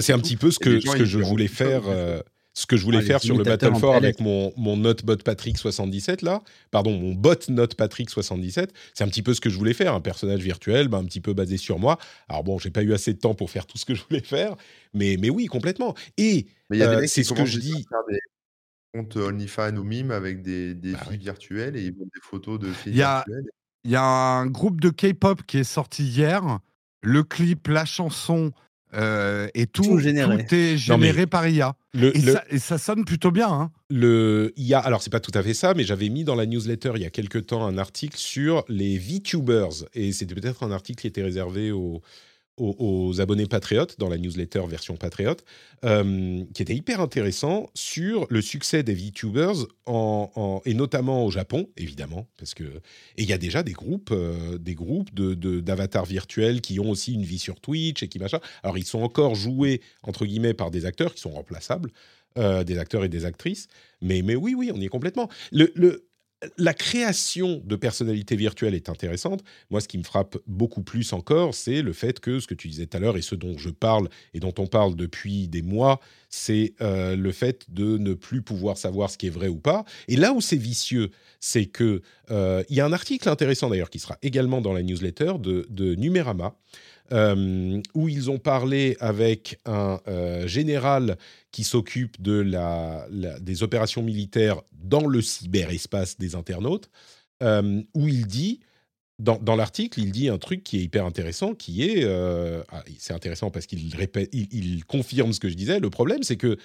c'est un petit peu ce que, ce que je voulais faire. ce que je voulais faire sur le Battle for avec mon, mon Notebot Patrick 77 là, pardon, mon bot Note Patrick 77, c'est un petit peu ce que je voulais faire, un personnage virtuel, ben, un petit peu basé sur moi. Alors bon, j'ai pas eu assez de temps pour faire tout ce que je voulais faire, mais, mais oui, complètement. Et c'est ce que je dis compte OnlyFans ou Mime avec des, des bah filles virtuelles et ils vendent des photos de filles virtuelles. Il y a un groupe de K-pop qui est sorti hier. Le clip, la chanson euh, et tout, tout, est généré par IA. et, ça, sonne plutôt bien. Hein. Le IA, alors c'est pas tout à fait ça, mais j'avais mis dans la newsletter il y a quelques temps un article sur les VTubers. Et c'était peut-être un article qui était réservé aux, aux, abonnés patriotes dans la newsletter version patriote, euh, qui était hyper intéressant sur le succès des VTubers et notamment au Japon, évidemment, parce que et il y a déjà des groupes, euh, des groupes de, d'avatars virtuels qui ont aussi une vie sur Twitch et qui machin. Alors ils sont encore joués entre guillemets par des acteurs qui sont remplaçables. Euh, des acteurs et des actrices, mais, mais oui, oui, on y est complètement. Le, la création de personnalités virtuelles est intéressante. Moi, ce qui me frappe beaucoup plus encore, c'est le fait que ce que tu disais tout à l'heure et ce dont je parle et dont on parle depuis des mois, c'est euh, le fait de ne plus pouvoir savoir ce qui est vrai ou pas. Et là où c'est vicieux, c'est que euh, il y a un article intéressant d'ailleurs qui sera également dans la newsletter de, de Numérama euh, où ils ont parlé avec un euh, général qui s'occupe de la, des opérations militaires dans le cyberespace des internautes, euh, où il dit dans, l'article, il dit un truc qui est hyper intéressant, qui est, ah, c'est intéressant parce qu'il répète, il, confirme ce que je disais. Le problème, c'est que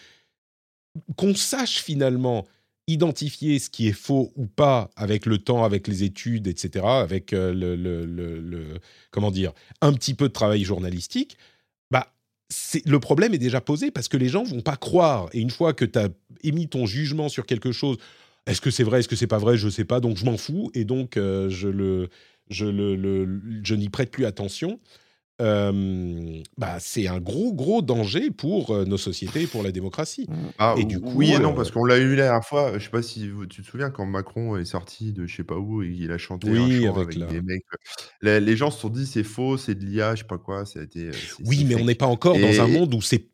qu'on sache finalement identifier ce qui est faux ou pas avec le temps, avec les études, etc., avec euh, le, comment dire, un petit peu de travail journalistique, bah, le problème est déjà posé parce que les gens vont pas croire. Et une fois que tu as émis ton jugement sur quelque chose, est-ce que c'est vrai, est-ce que c'est pas vrai, je sais pas, donc je m'en fous et donc euh, je le je, le, je n'y prête plus attention, bah, c'est un gros, gros danger pour euh, nos sociétés et pour la démocratie. Mmh. Ah, et du coup, oui et non, parce qu'on l'a eu la dernière fois. Je sais pas si tu te souviens quand Macron est sorti de je sais pas où et il a chanté un chant avec, des mecs. Euh, les, gens se sont dit c'est faux, c'est de l'IA, je sais pas quoi. Ça a été, euh, oui, mais on n'est pas encore dans un monde où c'est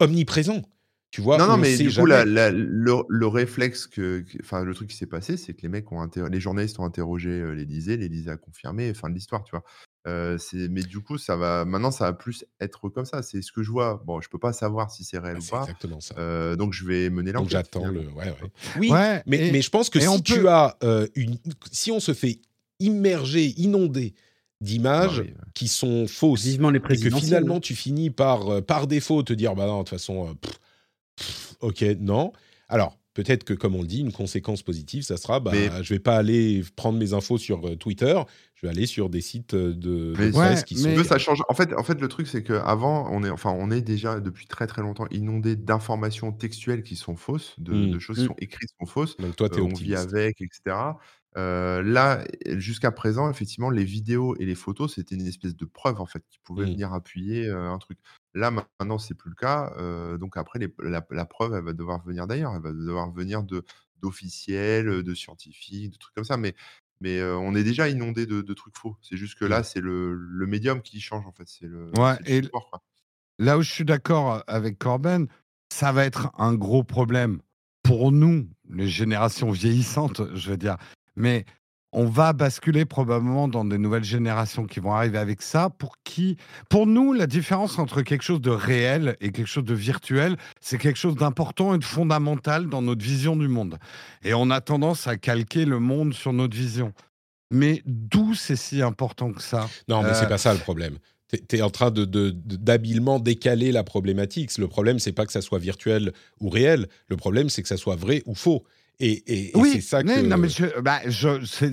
omniprésent. Tu vois, non, non, mais du coup, le, réflexe que, enfin, le truc qui s'est passé, c'est que les mecs ont les journalistes ont interrogé l'Élysée, l'Élysée a confirmé, fin de l'histoire, tu vois. C'est, mais du coup, ça va, maintenant, ça va plus être comme ça. C'est ce que je vois. Bon, je peux pas savoir si c'est réel bah, ou pas. Exactement ça. donc, je vais mener l'enquête. Donc, j'attends le. Ouais, ouais. Oui, mais, mais je pense que si tu as une, si on se fait immerger, inonder d'images qui sont fausses, Vivement les et que finalement tu finis par, par défaut te dire, bah non, de toute façon, ok, non. Alors, peut-être que, comme on le dit, une conséquence positive, ça sera, bah, je vais pas aller prendre mes infos sur euh, Twitter, je vais aller sur des sites euh, de, presse qui sont... ça change. En fait, en fait, le truc, c'est qu'avant, on est, enfin, on est déjà depuis très très longtemps inondé d'informations textuelles qui sont fausses, de, mmh. choses qui mmh. sont écrites qui sont fausses. Donc toi, es euh, on vit avec, etc. là, jusqu'à présent, effectivement, les vidéos et les photos, c'était une espèce de preuve en fait qui pouvait mmh. venir appuyer un truc. Là, maintenant, c'est plus le cas. donc après, la, preuve, elle va devoir venir d'ailleurs. Elle va devoir venir de d'officiels, de scientifiques, de trucs comme ça. Mais, mais on est déjà inondé de, trucs faux. C'est juste que là, c'est le, médium qui change en fait. C'est le, ouais, et là où je suis d'accord avec Corben, ça va être un gros problème pour nous, les générations vieillissantes, je veux dire. Mais on va basculer probablement dans des nouvelles générations qui vont arriver avec ça. Pour qui, pour nous, la différence entre quelque chose de réel et quelque chose de virtuel, c'est quelque chose d'important et de fondamental dans notre vision du monde. Et on a tendance à calquer le monde sur notre vision. Mais d'où c'est si important que ça? Non, mais c'est euh, pas ça le problème. Tu es en train de, d'habilement décaler la problématique. Le problème, c'est pas que ça soit virtuel ou réel. Le problème, c'est que ça soit vrai ou faux. Et, oui, c'est ça que. Non, mais bah,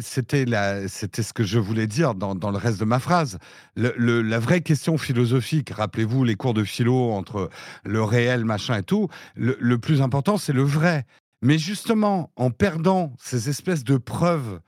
c'était, c'était ce que je voulais dire dans, dans le reste de ma phrase. Le, la vraie question philosophique, rappelez-vous les cours de philo entre le réel, machin et tout, le, le plus important, c'est le vrai. Mais justement, en perdant ces espèces de preuves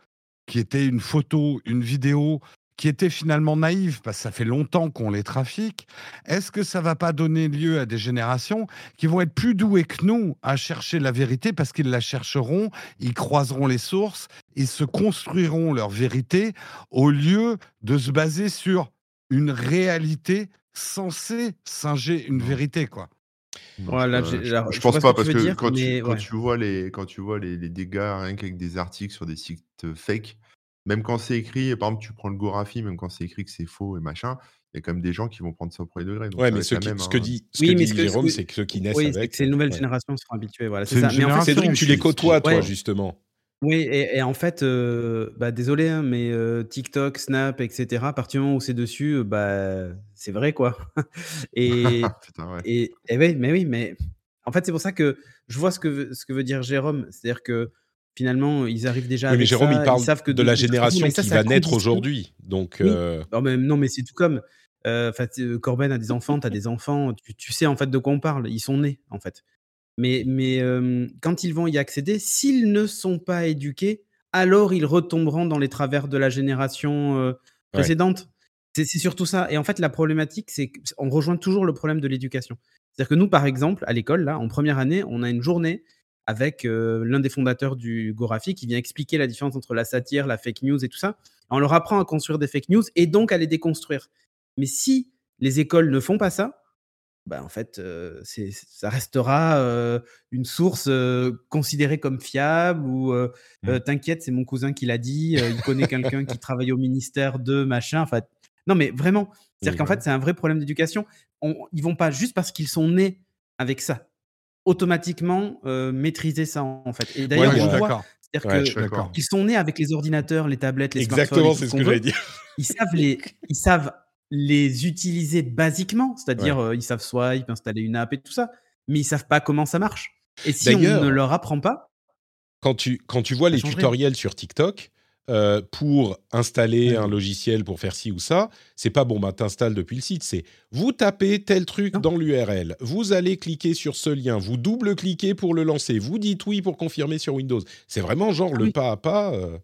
qui étaient une photo, une vidéo, qui étaient finalement naïves, parce que ça fait longtemps qu'on les trafique, est-ce que ça va pas donner lieu à des générations qui vont être plus douées que nous à chercher la vérité parce qu'ils la chercheront, ils croiseront les sources, ils se construiront leur vérité au lieu de se baser sur une réalité censée singer une vérité, quoi. Euh, je, je, pense pas, parce que, quand, tu, quand, tu, vois les, quand tu vois les, les dégâts rien qu'avec des articles sur des sites euh, fake, même quand c'est écrit, par exemple, tu prends le Gorafi, même quand c'est écrit que c'est faux et machin, il y a quand même des gens qui vont prendre ça au premier degré. ouais, mais ce, qui, ce, que dit, ce que dit Jérôme, c'est que ceux qui naissent oui, avec. C'est une nouvelle génération qui seront habitués. Voilà, c'est ça. Mais en fait, Cédric, tu les côtoies, toi, justement. Oui, et, en fait, euh, bah, désolé, hein, mais euh, TikTok, Snap, etc., à partir du moment où c'est dessus, euh, bah, c'est vrai, quoi. et, Putain, ouais. et, et, oui, mais oui, mais en fait, c'est pour ça que je vois ce que, ce que veut dire Jérôme. C'est-à-dire que finalement, ils arrivent déjà oui, mais Jérôme, il parle savent que de, la génération qui va naître aujourd'hui. Donc, euh, non, mais, non, mais c'est tout comme. Euh, euh, Corben a des enfants, tu as des enfants, tu, sais en fait de quoi on parle. Ils sont nés, en fait. Mais, mais quand ils vont y accéder, s'ils ne sont pas éduqués, alors ils retomberont dans les travers de la génération précédente. C'est surtout ça. Et en fait, la problématique, c'est qu'on rejoint toujours le problème de l'éducation. C'est-à-dire que nous, par exemple, à l'école, là, en première année, on a une journée avec l'un des fondateurs du Gorafi qui vient expliquer la différence entre la satire, la fake news et tout ça. On leur apprend à construire des fake news et donc à les déconstruire. Mais si les écoles ne font pas ça, bah en fait, ça restera une source considérée comme fiable ou mmh. t'inquiète, c'est mon cousin qui l'a dit, il connaît quelqu'un qui travaille au ministère de machin. Enfin, non, mais vraiment, c'est-à-dire qu'en fait, c'est un vrai problème d'éducation. Ils vont pas juste parce qu'ils sont nés avec ça automatiquement maîtriser ça en fait. Et d'ailleurs, on voit C'est-à-dire qu'ils sont nés avec les ordinateurs, les tablettes, les Exactement, c'est ce que j'allais dire. Ils savent les, ils savent les utiliser basiquement, c'est-à-dire euh, ils savent swipe, installer une app et tout ça, mais ils savent pas comment ça marche. Et si on ne leur apprend pas, quand tu quand tu vois les tutoriels sur TikTok, euh, pour installer un logiciel pour faire ci ou ça, c'est pas bon, bah t'installes depuis le site, c'est vous tapez tel truc dans l'URL, vous allez cliquer sur ce lien, vous double-cliquez pour le lancer, vous dites oui pour confirmer sur Windows. C'est vraiment genre ah le pas à pas. Euh.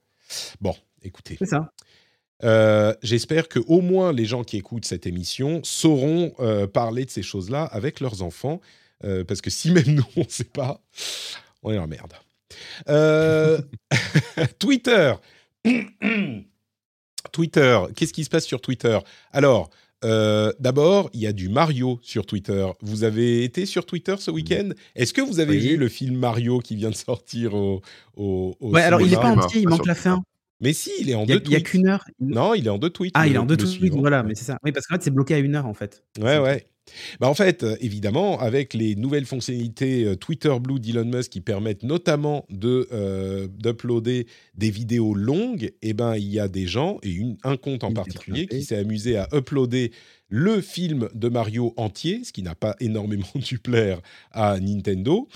Bon, écoutez. C'est ça. Euh, j'espère que au moins les gens qui écoutent cette émission sauront parler de ces choses-là avec leurs enfants, parce que si même nous on ne sait pas, on est en merde. Twitter, Twitter, qu'est-ce qui se passe sur Twitter? Alors, euh, d'abord, il y a du Mario sur Twitter. Vous avez été sur Twitter ce week-end? Est-ce que vous avez vu le film Mario qui vient de sortir au, au, Ouais, alors il n'est pas entier, il manque la fin. Mais si, il est en deux tweets. Il n'y a qu'une heure. Non, il est en deux tweets. Ah, il est en deux tweets, voilà, mais c'est ça. Oui, parce qu'en fait, c'est bloqué à une heure, en fait. Ouais, ouais. Bah en fait, euh, évidemment, avec les nouvelles fonctionnalités euh, Twitter Blue d'Elon Musk qui permettent notamment de euh, d'uploader des vidéos longues, eh ben il y a des gens et un compte en particulier qui s'est amusé à uploader le film de Mario entier, ce qui n'a pas énormément dû plaire à Nintendo.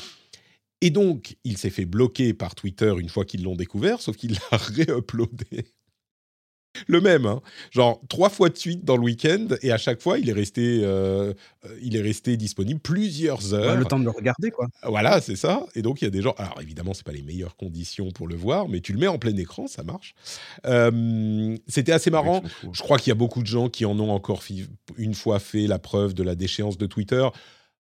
Et donc, il s'est fait bloquer par Twitter une fois qu'ils l'ont découvert, sauf qu'il l'a réuploadé le même, hein. genre trois fois de suite dans le week-end, et à chaque fois, il est resté, euh, euh, il est resté disponible plusieurs heures. le temps de le regarder, quoi. Voilà, c'est ça. Et donc, il y a des gens. Alors, évidemment, c'est pas les meilleures conditions pour le voir, mais tu le mets en plein écran, ça marche. Euh, c'était assez marrant. Je crois qu'il y a beaucoup de gens qui en ont encore une fois fait la preuve de la déchéance de Twitter.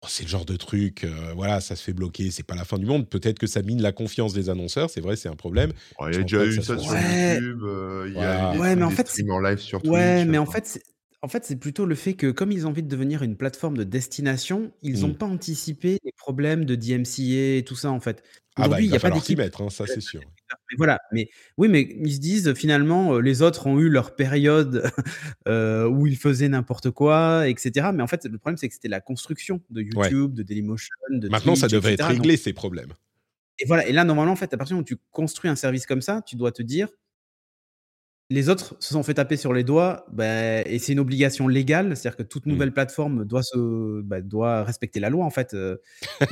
Oh, c'est le genre de truc, euh, voilà, ça se fait bloquer, c'est pas la fin du monde. Peut-être que ça mine la confiance des annonceurs, c'est vrai, c'est un problème. il y a déjà eu ça, sur YouTube, euh, il y a ouais, mais en fait, en live sur Twitch. Ouais, mais en fait, en fait, c'est plutôt le fait que, comme ils ont envie de devenir une plateforme de destination, ils n'ont mmh. pas anticipé les problèmes de DMCA et tout ça, en fait. Ah bah, il, y a pas d'équipe. mettre, hein, ça c'est sûr. Mais voilà, mais oui, mais ils se disent finalement, euh, les autres ont eu leur période euh, où ils faisaient n'importe quoi, etc. Mais en fait, le problème, c'est que c'était la construction de YouTube, de Dailymotion, de Maintenant, ça devrait être réglé, ces problèmes. Et voilà, et là, normalement, en fait, à partir où tu construis un service comme ça, tu dois te dire, les autres se sont fait taper sur les doigts, bah, et c'est une obligation légale, c'est-à-dire que toute mmh. nouvelle plateforme doit, se, bah, doit respecter la loi, en fait. Euh.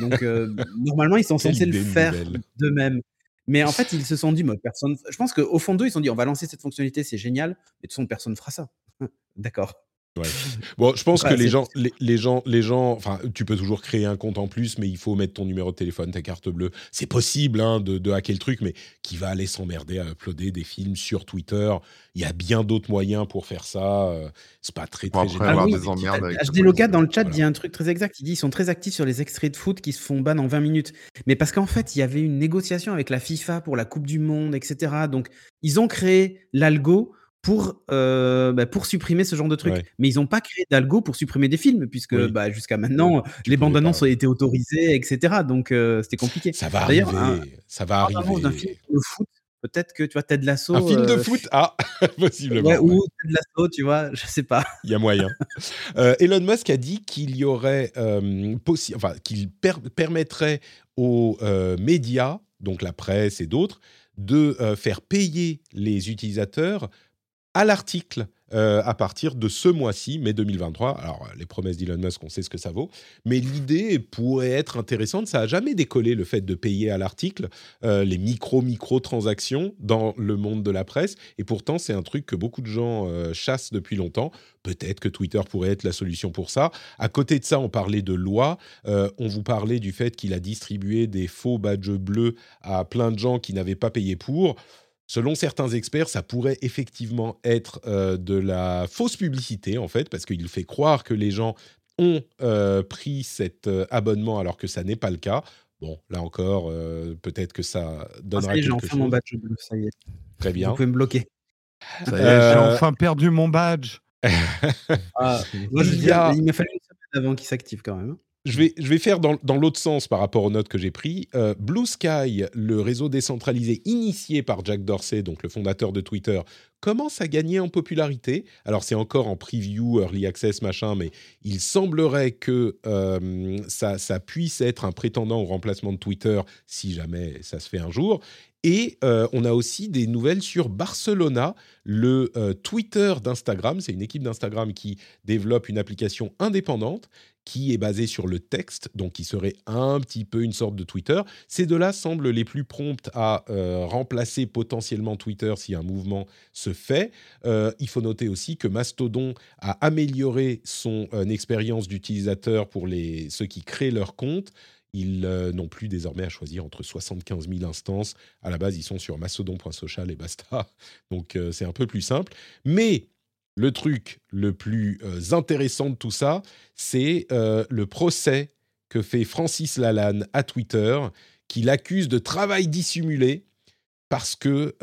donc, euh, normalement, ils sont censés le faire d'eux-mêmes. Mais en fait, ils se sont dit, moi, personne. Je pense qu'au fond d'eux, ils se sont dit, on va lancer cette fonctionnalité, c'est génial, mais de toute façon, personne ne fera ça. D'accord. Bon, je pense que les gens, les, gens, les gens, enfin, tu peux toujours créer un compte en plus, mais il faut mettre ton numéro de téléphone, ta carte bleue. C'est possible hein, de, de, hacker le truc, mais qui va aller s'emmerder à uploader des films sur Twitter Il y a bien d'autres moyens pour faire ça. Euh, c'est pas très très génial. Ah, HD Logat dans le chat dit un truc très exact. Il dit ils sont très actifs sur les extraits de foot qui se font ban en 20 minutes. Mais parce qu'en fait, il y avait une négociation avec la FIFA pour la Coupe du Monde, etc. Donc, ils ont créé l'algo pour, euh, bah, pour supprimer ce genre de trucs. Mais ils n'ont pas créé d'algo pour supprimer des films, puisque bah, jusqu'à maintenant, les bandes annonces ont été autorisées, etc. Donc euh, c'était compliqué. Ça va arriver. ça va arriver. d'un film de foot, peut-être que tu vois Ted Lasso. Un film de euh, foot? Ah, possiblement. ou Ted Lasso, tu vois, je sais pas. Il y a moyen. Elon Musk a dit qu'il y aurait possible, enfin, qu'il permettrait aux médias, donc la presse et d'autres, de faire payer les utilisateurs à l'article euh, à partir de ce mois-ci, mai 2023. Alors, les promesses d'Elon Musk, on sait ce que ça vaut, mais l'idée pourrait être intéressante. Ça n'a jamais décollé le fait de payer à l'article euh, les micro-micro-transactions dans le monde de la presse, et pourtant, c'est un truc que beaucoup de gens euh, chassent depuis longtemps. Peut-être que Twitter pourrait être la solution pour ça. À côté de ça, on parlait de loi. on vous parlait du fait qu'il a distribué des faux badges bleus à plein de gens qui n'avaient pas payé pour. Selon certains experts, ça pourrait effectivement être euh, de la fausse publicité, en fait, parce qu'il fait croire que les gens ont euh, pris cet euh, abonnement alors que ça n'est pas le cas. Bon, là encore, peut-être que ça donnera ah, quelque chose. J'ai enfin mon badge bleu, ça y est. Très bien. Vous pouvez me bloquer. J'ai enfin perdu mon badge. ah, moi, je il, a... il m'a fallu une semaine avant qu'il s'active quand même. Je vais, je vais faire dans, dans l'autre sens par rapport aux notes que j'ai prises. Euh, Blue Sky, le réseau décentralisé initié par Jack Dorsey, donc le fondateur de Twitter, commence à gagner en popularité. Alors c'est encore en preview, early access, machin, mais il semblerait que euh, ça, ça, puisse être un prétendant au remplacement de Twitter si jamais ça se fait un jour. Et euh, on a aussi des nouvelles sur Barcelona, le Twitter d'Instagram. C'est une équipe d'Instagram qui développe une application indépendante qui est basée sur le texte, donc qui serait un petit peu une sorte de Twitter. Ces deux-là semblent les plus promptes à euh, remplacer potentiellement Twitter si un mouvement se fait. il faut noter aussi que Mastodon a amélioré son expérience d'utilisateur pour les, ceux qui créent leur compte ils euh, n'ont plus désormais à choisir entre 75 000 instances. À la base, ils sont sur mastodon.social et basta. Donc, euh, c'est un peu plus simple. Mais le truc le plus euh, intéressant de tout ça, c'est le procès que fait Francis Lalanne à Twitter, qui l'accuse de travail dissimulé parce que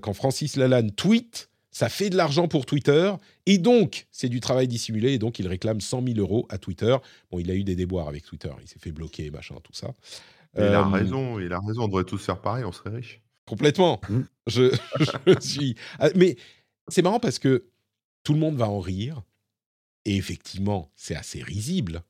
quand Francis Lalanne tweet, ça fait de l'argent pour Twitter, et donc c'est du travail dissimulé, et donc il réclame 100 000 euros à Twitter. Bon, il a eu des déboires avec Twitter, il s'est fait bloquer, machin, tout ça. il a euh, raison, il a raison, on devrait tous faire pareil, on serait riche. Complètement. Mmh. Je, je, suis. Ah, mais c'est marrant parce que tout le monde va en rire, et effectivement, c'est assez risible.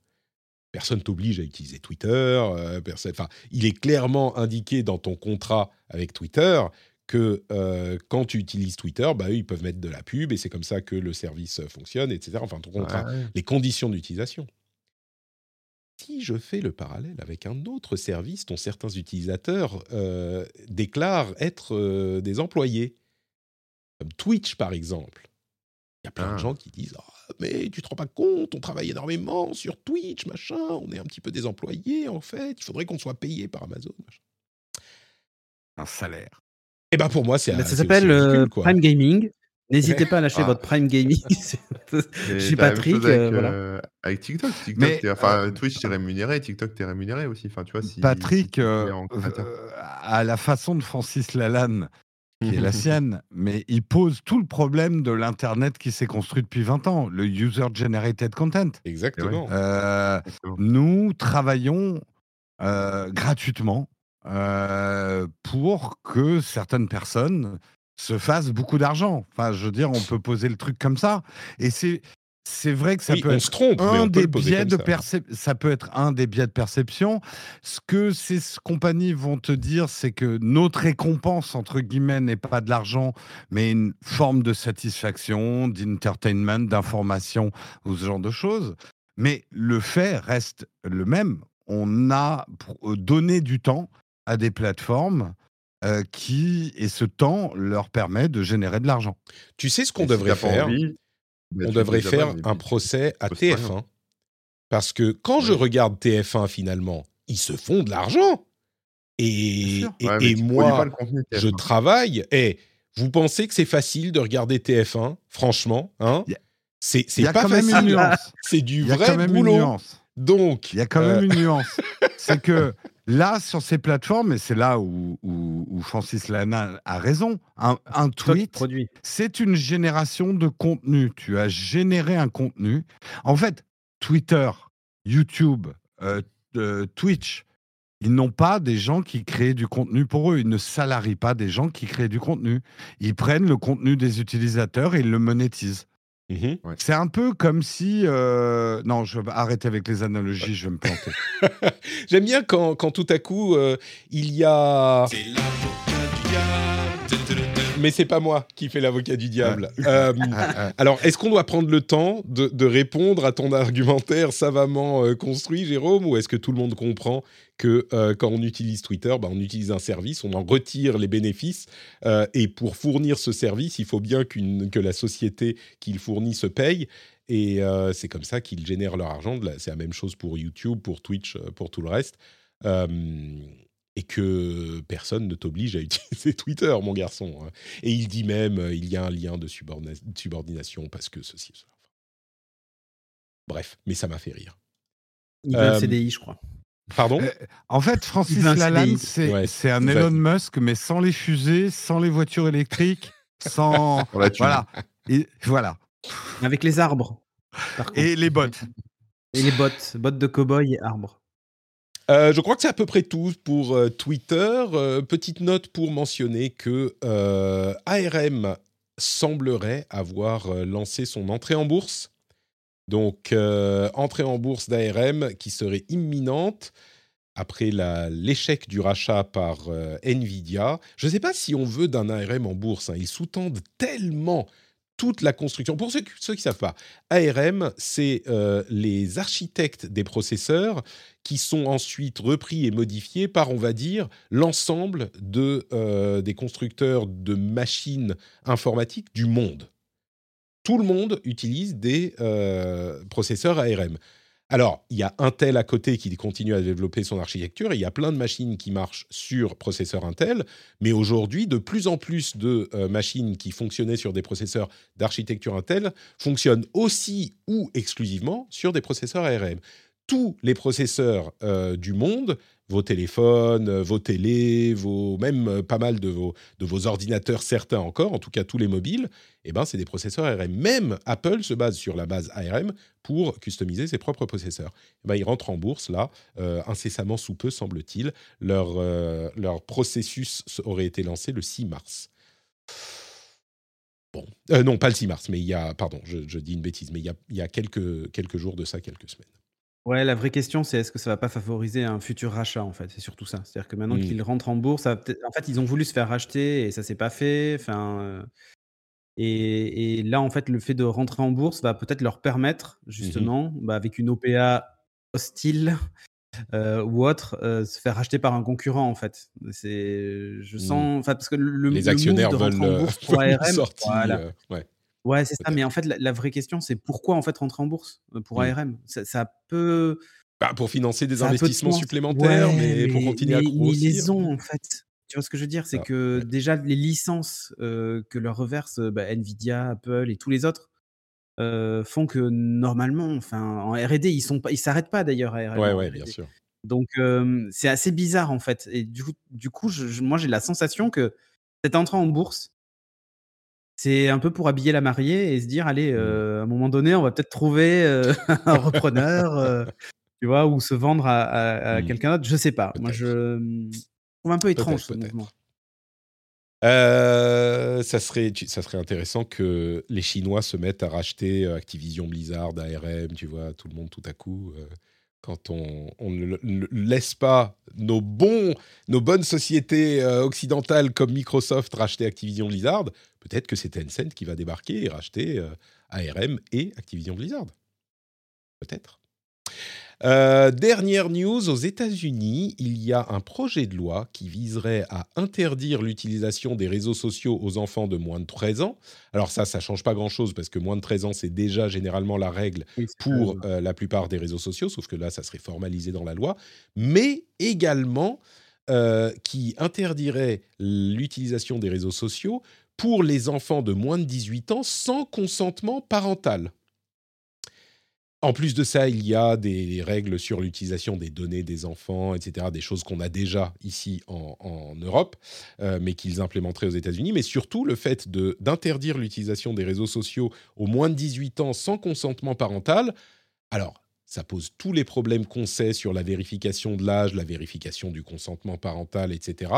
Personne t'oblige à utiliser Twitter. Euh, personne, il est clairement indiqué dans ton contrat avec Twitter que euh, quand tu utilises Twitter, bah, eux, ils peuvent mettre de la pub et c'est comme ça que le service fonctionne, etc. Enfin, ton contrat, les conditions d'utilisation. Si je fais le parallèle avec un autre service dont certains utilisateurs euh, déclarent être euh, des employés, comme Twitch par exemple, y a plein de ah. gens qui disent «Ah, Mais tu te rends pas compte, on travaille énormément sur Twitch, machin, on est un petit peu des employés en fait, il faudrait qu'on soit payé par Amazon. Machin. Un salaire. Et eh ben pour moi, c'est Ça s'appelle euh, Prime Gaming. N'hésitez pas à lâcher ah. votre Prime Gaming. Je suis Patrick. Avec, euh, voilà. Euh, avec, TikTok, TikTok enfin, Twitch t'es rémunéré, TikTok t'es rémunéré aussi. Enfin, tu vois, si, Patrick, à la façon de Francis Lalanne, qui est la sienne, mais il pose tout le problème de l'Internet qui s'est construit depuis 20 ans, le user-generated content. Exactement. Nous travaillons gratuitement euh, pour que certaines personnes se fassent beaucoup d'argent. Enfin, je veux dire, on peut poser le truc comme ça. Et c'est c'est vrai que ça peut être un des biais de perception. Ça peut être un des biais de perception. Ce que ces compagnies vont te dire, c'est que notre récompense entre guillemets n'est pas de l'argent, mais une forme de satisfaction, d'entertainment, d'information ou ce genre de choses. Mais le fait reste le même. On a euh, donné du temps à des plateformes euh, qui, et ce temps leur permet de générer de l'argent. Tu sais ce qu'on devrait faire On devrait faire un procès à TF1. Parce que quand je regarde TF1 finalement, ils se font de l'argent. Et, et, moi, je travaille. Et vous pensez que c'est facile de regarder TF1 Franchement, hein? C'est pas facile. C'est du vrai boulot. Donc, il y a quand même euh, une nuance. c'est que Là, sur ces plateformes, et c'est là où, Francis Lana a raison, un, tweet, c'est une génération de contenu. Tu as généré un contenu. En fait, Twitter, YouTube, euh, euh, Twitch, ils n'ont pas des gens qui créent du contenu pour eux. Ils ne salarient pas des gens qui créent du contenu. Ils prennent le contenu des utilisateurs et ils le monétisent. Mmh c'est un peu comme si. Euh, non, je vais arrêter avec les analogies, je vais me planter. J'aime bien quand, quand, tout à coup, euh, il y a mais c'est pas moi qui fais l'avocat du diable. Euh, alors, est-ce qu'on doit prendre le temps de, répondre à ton argumentaire savamment euh, construit, Jérôme, ou est-ce que tout le monde comprend que euh, quand on utilise Twitter, bah, on utilise un service, on en retire les bénéfices, et pour fournir ce service, il faut bien que la société qu'il fournit se paye. Et c'est comme ça qu'ils génèrent leur argent. C'est la même chose pour YouTube, pour Twitch, pour tout le reste et que personne ne t'oblige à utiliser Twitter, mon garçon. Hein. Et il dit même, euh, il y a un lien de subordination parce que ceci, cela. Bref, mais ça m'a fait rire. Il veut un euh, CDI, je crois. Pardon? Euh, En fait, Francis Lalanne, c'est un Elon Musk, mais sans les fusées, sans les voitures électriques, sans... voilà. Et, voilà. Avec les arbres. Et les bottes. Et les bottes, bottes de cow-boy et arbres. Euh, je crois que c'est à peu près tout pour euh, Twitter. Euh, petite note pour mentionner que ARM semblerait avoir lancé son entrée en bourse. Donc, entrée en bourse d'ARM qui serait imminente après l'échec du rachat par Nvidia. Je ne sais pas si on veut d'un ARM en bourse. Hein. Ils sous-tendent tellement toute la construction. Pour ceux, qui ne savent pas, ARM, c'est euh, les architectes des processeurs qui sont ensuite repris et modifiés par, on va dire, l'ensemble euh, des constructeurs de machines informatiques du monde. Tout le monde utilise des euh, processeurs ARM. Alors, il y a Intel à côté qui continue à développer son architecture il y a plein de machines qui marchent sur processeurs Intel. Mais aujourd'hui, de plus en plus de euh, machines qui fonctionnaient sur des processeurs d'architecture Intel fonctionnent aussi ou exclusivement sur des processeurs ARM. Tous les processeurs euh, du monde vos téléphones, euh, vos télés, vos, même euh, pas mal de vos, de vos ordinateurs, certains encore, en tout cas tous les mobiles, eh ben, c'est des processeurs ARM. Même Apple se base sur la base ARM pour customiser ses propres processeurs. Eh ben, ils rentrent en bourse, là, incessamment sous peu, semble-t-il. Leur, leur processus aurait été lancé le 6 mars. Bon, non, pas le 6 mars, mais il y a, pardon, je, je dis une bêtise, mais il y a, il y a quelques, quelques jours de ça, quelques semaines. Ouais, la vraie question, c'est est-ce que ça va pas favoriser un futur rachat, en fait? C'est surtout ça. C'est-à-dire que maintenant mmh. qu'ils rentrent en bourse, en fait, ils ont voulu se faire racheter et ça s'est pas fait. Enfin, euh, et, là, en fait, le fait de rentrer en bourse va peut-être leur permettre, mmh justement, bah, avec une OPA hostile euh, ou autre, euh, se faire racheter par un concurrent, en fait. C'est, je mmh. sens, enfin, parce que le, Les actionnaires veulent, en bourse pour ARM, voilà. ouais. Ouais, c'est ça. Mais en fait, la, vraie question, c'est pourquoi en fait rentrer en bourse euh, pour mmh. ARM ça, peut. Bah, pour financer des investissements supplémentaires, mais, pour continuer à grossir. Mais ils les ont en fait. Tu vois ce que je veux dire? C'est ah, que déjà les licences euh, que leur reverse bah, Nvidia, Apple et tous les autres euh, font que normalement, enfin, en R&D, ils sont pas, ils s'arrêtent pas d'ailleurs à ARM. Ouais, ouais, bien sûr. Donc c'est assez bizarre en fait. Et du coup, du coup, moi j'ai la sensation que cette entrée en bourse, c'est un peu pour habiller la mariée et se dire: «Allez, mmh. euh, à un moment donné, on va peut-être trouver, euh, un repreneur», euh, tu vois? Ou se vendre à mmh. quelqu'un d'autre, je sais pas. Moi, je, mmh, trouve un peu étrange ce mouvement. ça serait ça serait intéressant que les Chinois se mettent à racheter, Activision Blizzard, ARM, tu vois? Tout le monde tout à coup, quand on, ne laisse pas nos, nos bonnes sociétés occidentales comme Microsoft racheter Activision Blizzard, peut-être que c'est Tencent qui va débarquer et racheter euh, ARM et Activision Blizzard. Peut-être. Euh, dernière news, aux États-Unis, il y a un projet de loi qui viserait à interdire l'utilisation des réseaux sociaux aux enfants de moins de 13 ans. Alors ça, ça change pas grand-chose parce que moins de 13 ans, c'est déjà généralement la règle pour euh, la plupart des réseaux sociaux, sauf que là, ça serait formalisé dans la loi. Mais également, qui interdirait l'utilisation des réseaux sociaux pour les enfants de moins de 18 ans sans consentement parental. En plus de ça, il y a des règles sur l'utilisation des données des enfants, etc., des choses qu'on a déjà ici en, Europe, euh, mais qu'ils implémenteraient aux États-Unis. Mais surtout, le fait d'interdire l'utilisation des réseaux sociaux aux moins de 18 ans sans consentement parental. Alors, ça pose tous les problèmes qu'on sait sur la vérification de l'âge, la vérification du consentement parental, etc.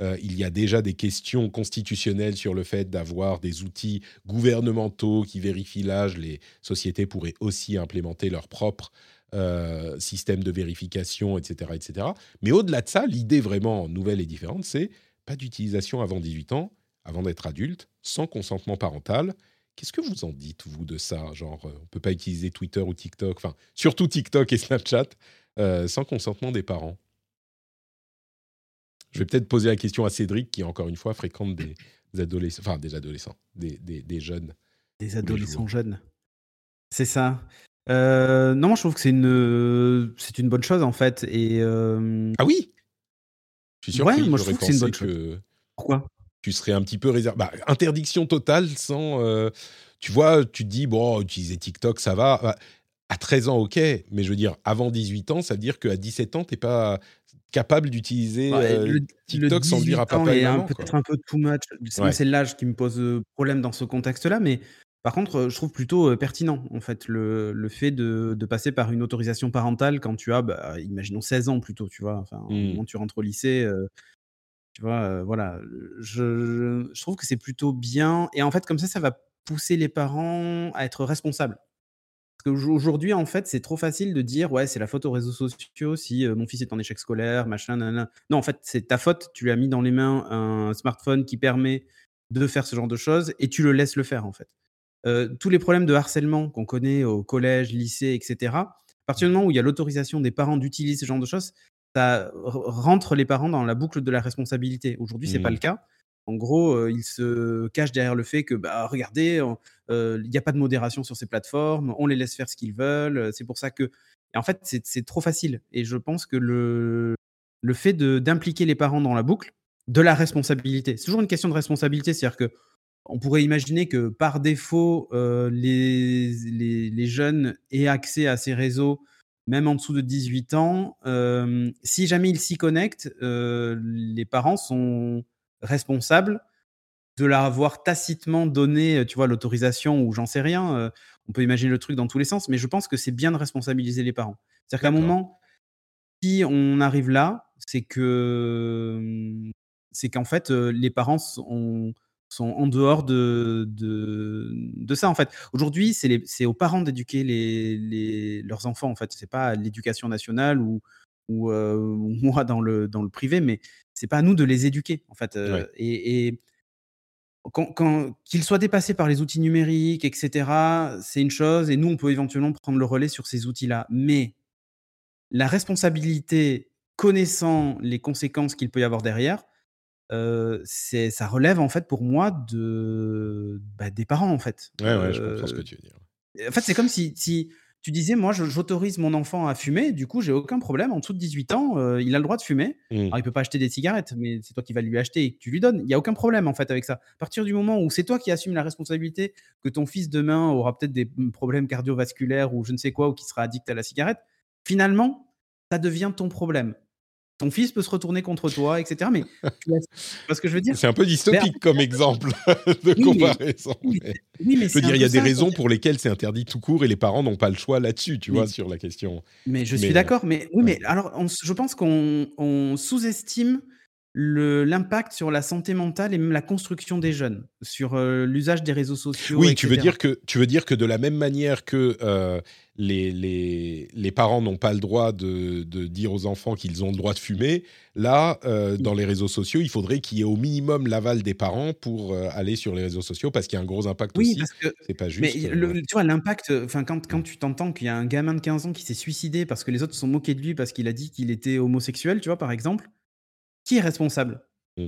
Euh, il y a déjà des questions constitutionnelles sur le fait d'avoir des outils gouvernementaux qui vérifient l'âge. Les sociétés pourraient aussi implémenter leur propre euh, système de vérification, etc. etc. Mais au-delà de ça, l'idée vraiment nouvelle et différente, c'est pas d'utilisation avant 18 ans, avant d'être adulte, sans consentement parental Qu'est-ce que vous en dites, vous, de ça? Genre, euh, on ne peut pas utiliser Twitter ou TikTok, enfin, surtout TikTok et Snapchat, euh, sans consentement des parents. Je vais peut-être poser la question à Cédric, qui, encore une fois, fréquente des, adolescents, enfin, des adolescents, des, jeunes. Des adolescents jeunes. C'est ça. Euh, non, je trouve que c'est une, c'est une bonne chose, en fait. Et, Ah oui Je suis sûr ouais, moi, je trouve que c'est une bonne chose. Pourquoi? Tu serais un petit peu réservé. Bah, interdiction totale sans. Euh, tu vois, tu te dis, bon, utiliser TikTok, ça va. Bah, à 13 ans, ok, mais je veux dire, avant 18 ans, ça veut dire qu'à 17 ans, tu n'es pas capable d'utiliser euh, TikTok sans dire à papa et maman. Peut-être un peu too much. C'est l'âge qui me pose euh, problème dans ce contexte-là, mais par contre, je trouve plutôt pertinent, en fait, le, le fait de, de, passer par une autorisation parentale quand tu as, bah, imaginons, 16 ans plutôt, tu vois. Enfin, au mmh. moment où tu rentres au lycée, Tu vois, voilà, je, je trouve que c'est plutôt bien. Et en fait, comme ça, ça va pousser les parents à être responsables. Parce qu'aujourd'hui, en fait, c'est trop facile de dire ouais, c'est la faute aux réseaux sociaux si mon fils est en échec scolaire, machin, nanana. Non, en fait, c'est ta faute. Tu lui as mis dans les mains un smartphone qui permet de faire ce genre de choses et tu le laisses le faire, en fait. tous les problèmes de harcèlement qu'on connaît au collège, lycée, etc., à partir du moment où il y a l'autorisation des parents d'utiliser ce genre de choses, ça rentre les parents dans la boucle de la responsabilité. Aujourd'hui, c'est pas le mmh. cas. En gros, ils se cachent derrière le fait que, bah, regardez, il n'y a pas de modération sur ces plateformes, on les laisse faire ce qu'ils veulent. C'est pour ça que. en fait, c'est trop facile. Et je pense que le, le fait d'impliquer les parents dans la boucle, de la responsabilité, c'est toujours une question de responsabilité. C'est-à-dire que on pourrait imaginer que par défaut, les, les, les, jeunes aient accès à ces réseaux, même en dessous de 18 ans. si jamais ils s'y connectent, les parents sont responsable de l'avoir tacitement donné, tu vois, l'autorisation ou j'en sais rien. on peut imaginer le truc dans tous les sens, mais je pense que c'est bien de responsabiliser les parents. C'est-à-dire qu'à un moment, si on arrive là, c'est que c'est qu'en fait, les parents sont, sont en dehors de, de, ça, en fait. Aujourd'hui, c'est aux parents d'éduquer les, leurs enfants, en fait. C'est pas l'éducation nationale ou, ou, moi dans le, dans le privé, mais c'est pas à nous de les éduquer, en fait. Et, quand, qu'ils soient dépassés par les outils numériques, etc., c'est une chose, et nous, on peut éventuellement prendre le relais sur ces outils-là. Mais la responsabilité, connaissant les conséquences qu'il peut y avoir derrière, c'est, ça relève en fait pour moi de, bah, des parents en fait. Ouais, ouais, je comprends ce que tu veux dire. En fait, c'est comme si, si tu disais, moi, j'autorise mon enfant à fumer, du coup, j'ai aucun problème. En dessous de 18 ans, euh, il a le droit de fumer. Mmh. Alors, il peut pas acheter des cigarettes, mais c'est toi qui vas lui acheter et que tu lui donnes. Il n'y a aucun problème, en fait, avec ça. À partir du moment où c'est toi qui assumes la responsabilité que ton fils demain aura peut-être des mmh, problèmes cardiovasculaires ou je ne sais quoi, ou qui sera addict à la cigarette, finalement, ça devient ton problème ton fils peut se retourner contre toi, etc. Mais parce que je veux dire? C'est un peu dystopique comme exemple de comparaison. Oui, mais, je veux dire, il y a des raisons pour lesquelles c'est interdit tout court et les parents n'ont pas le choix là-dessus, tu vois, sur la question. Mais je suis d'accord. Mais oui, mais alors, je pense qu'on sous-estime l'impact sur la santé mentale et même la construction des jeunes, sur euh, l'usage des réseaux sociaux. Oui, tu veux, dire que, tu veux dire que de la même manière que euh, les, les, les, parents n'ont pas le droit de, de dire aux enfants qu'ils ont le droit de fumer, là, euh, dans les réseaux sociaux, il faudrait qu'il y ait au minimum l'aval des parents pour aller sur les réseaux sociaux parce qu'il y a un gros impact oui, aussi. Parce que, c'est pas juste. Mais tu vois, l'impact, enfin, quand, quand tu t'entends qu'il y a un gamin de 15 ans qui s'est suicidé parce que les autres se sont moqués de lui parce qu'il a dit qu'il était homosexuel, tu vois, par exemple qui est responsable? Mmh.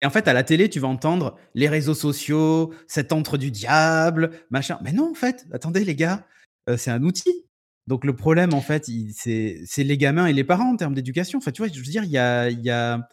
Et en fait, à la télé, tu vas entendre les réseaux sociaux, cet entre du diable, machin. Mais non, en fait, attendez, les gars, euh, c'est un outil. Donc le problème, en fait, c'est les gamins et les parents en termes d'éducation. Enfin, tu vois, je veux dire, il y a, y a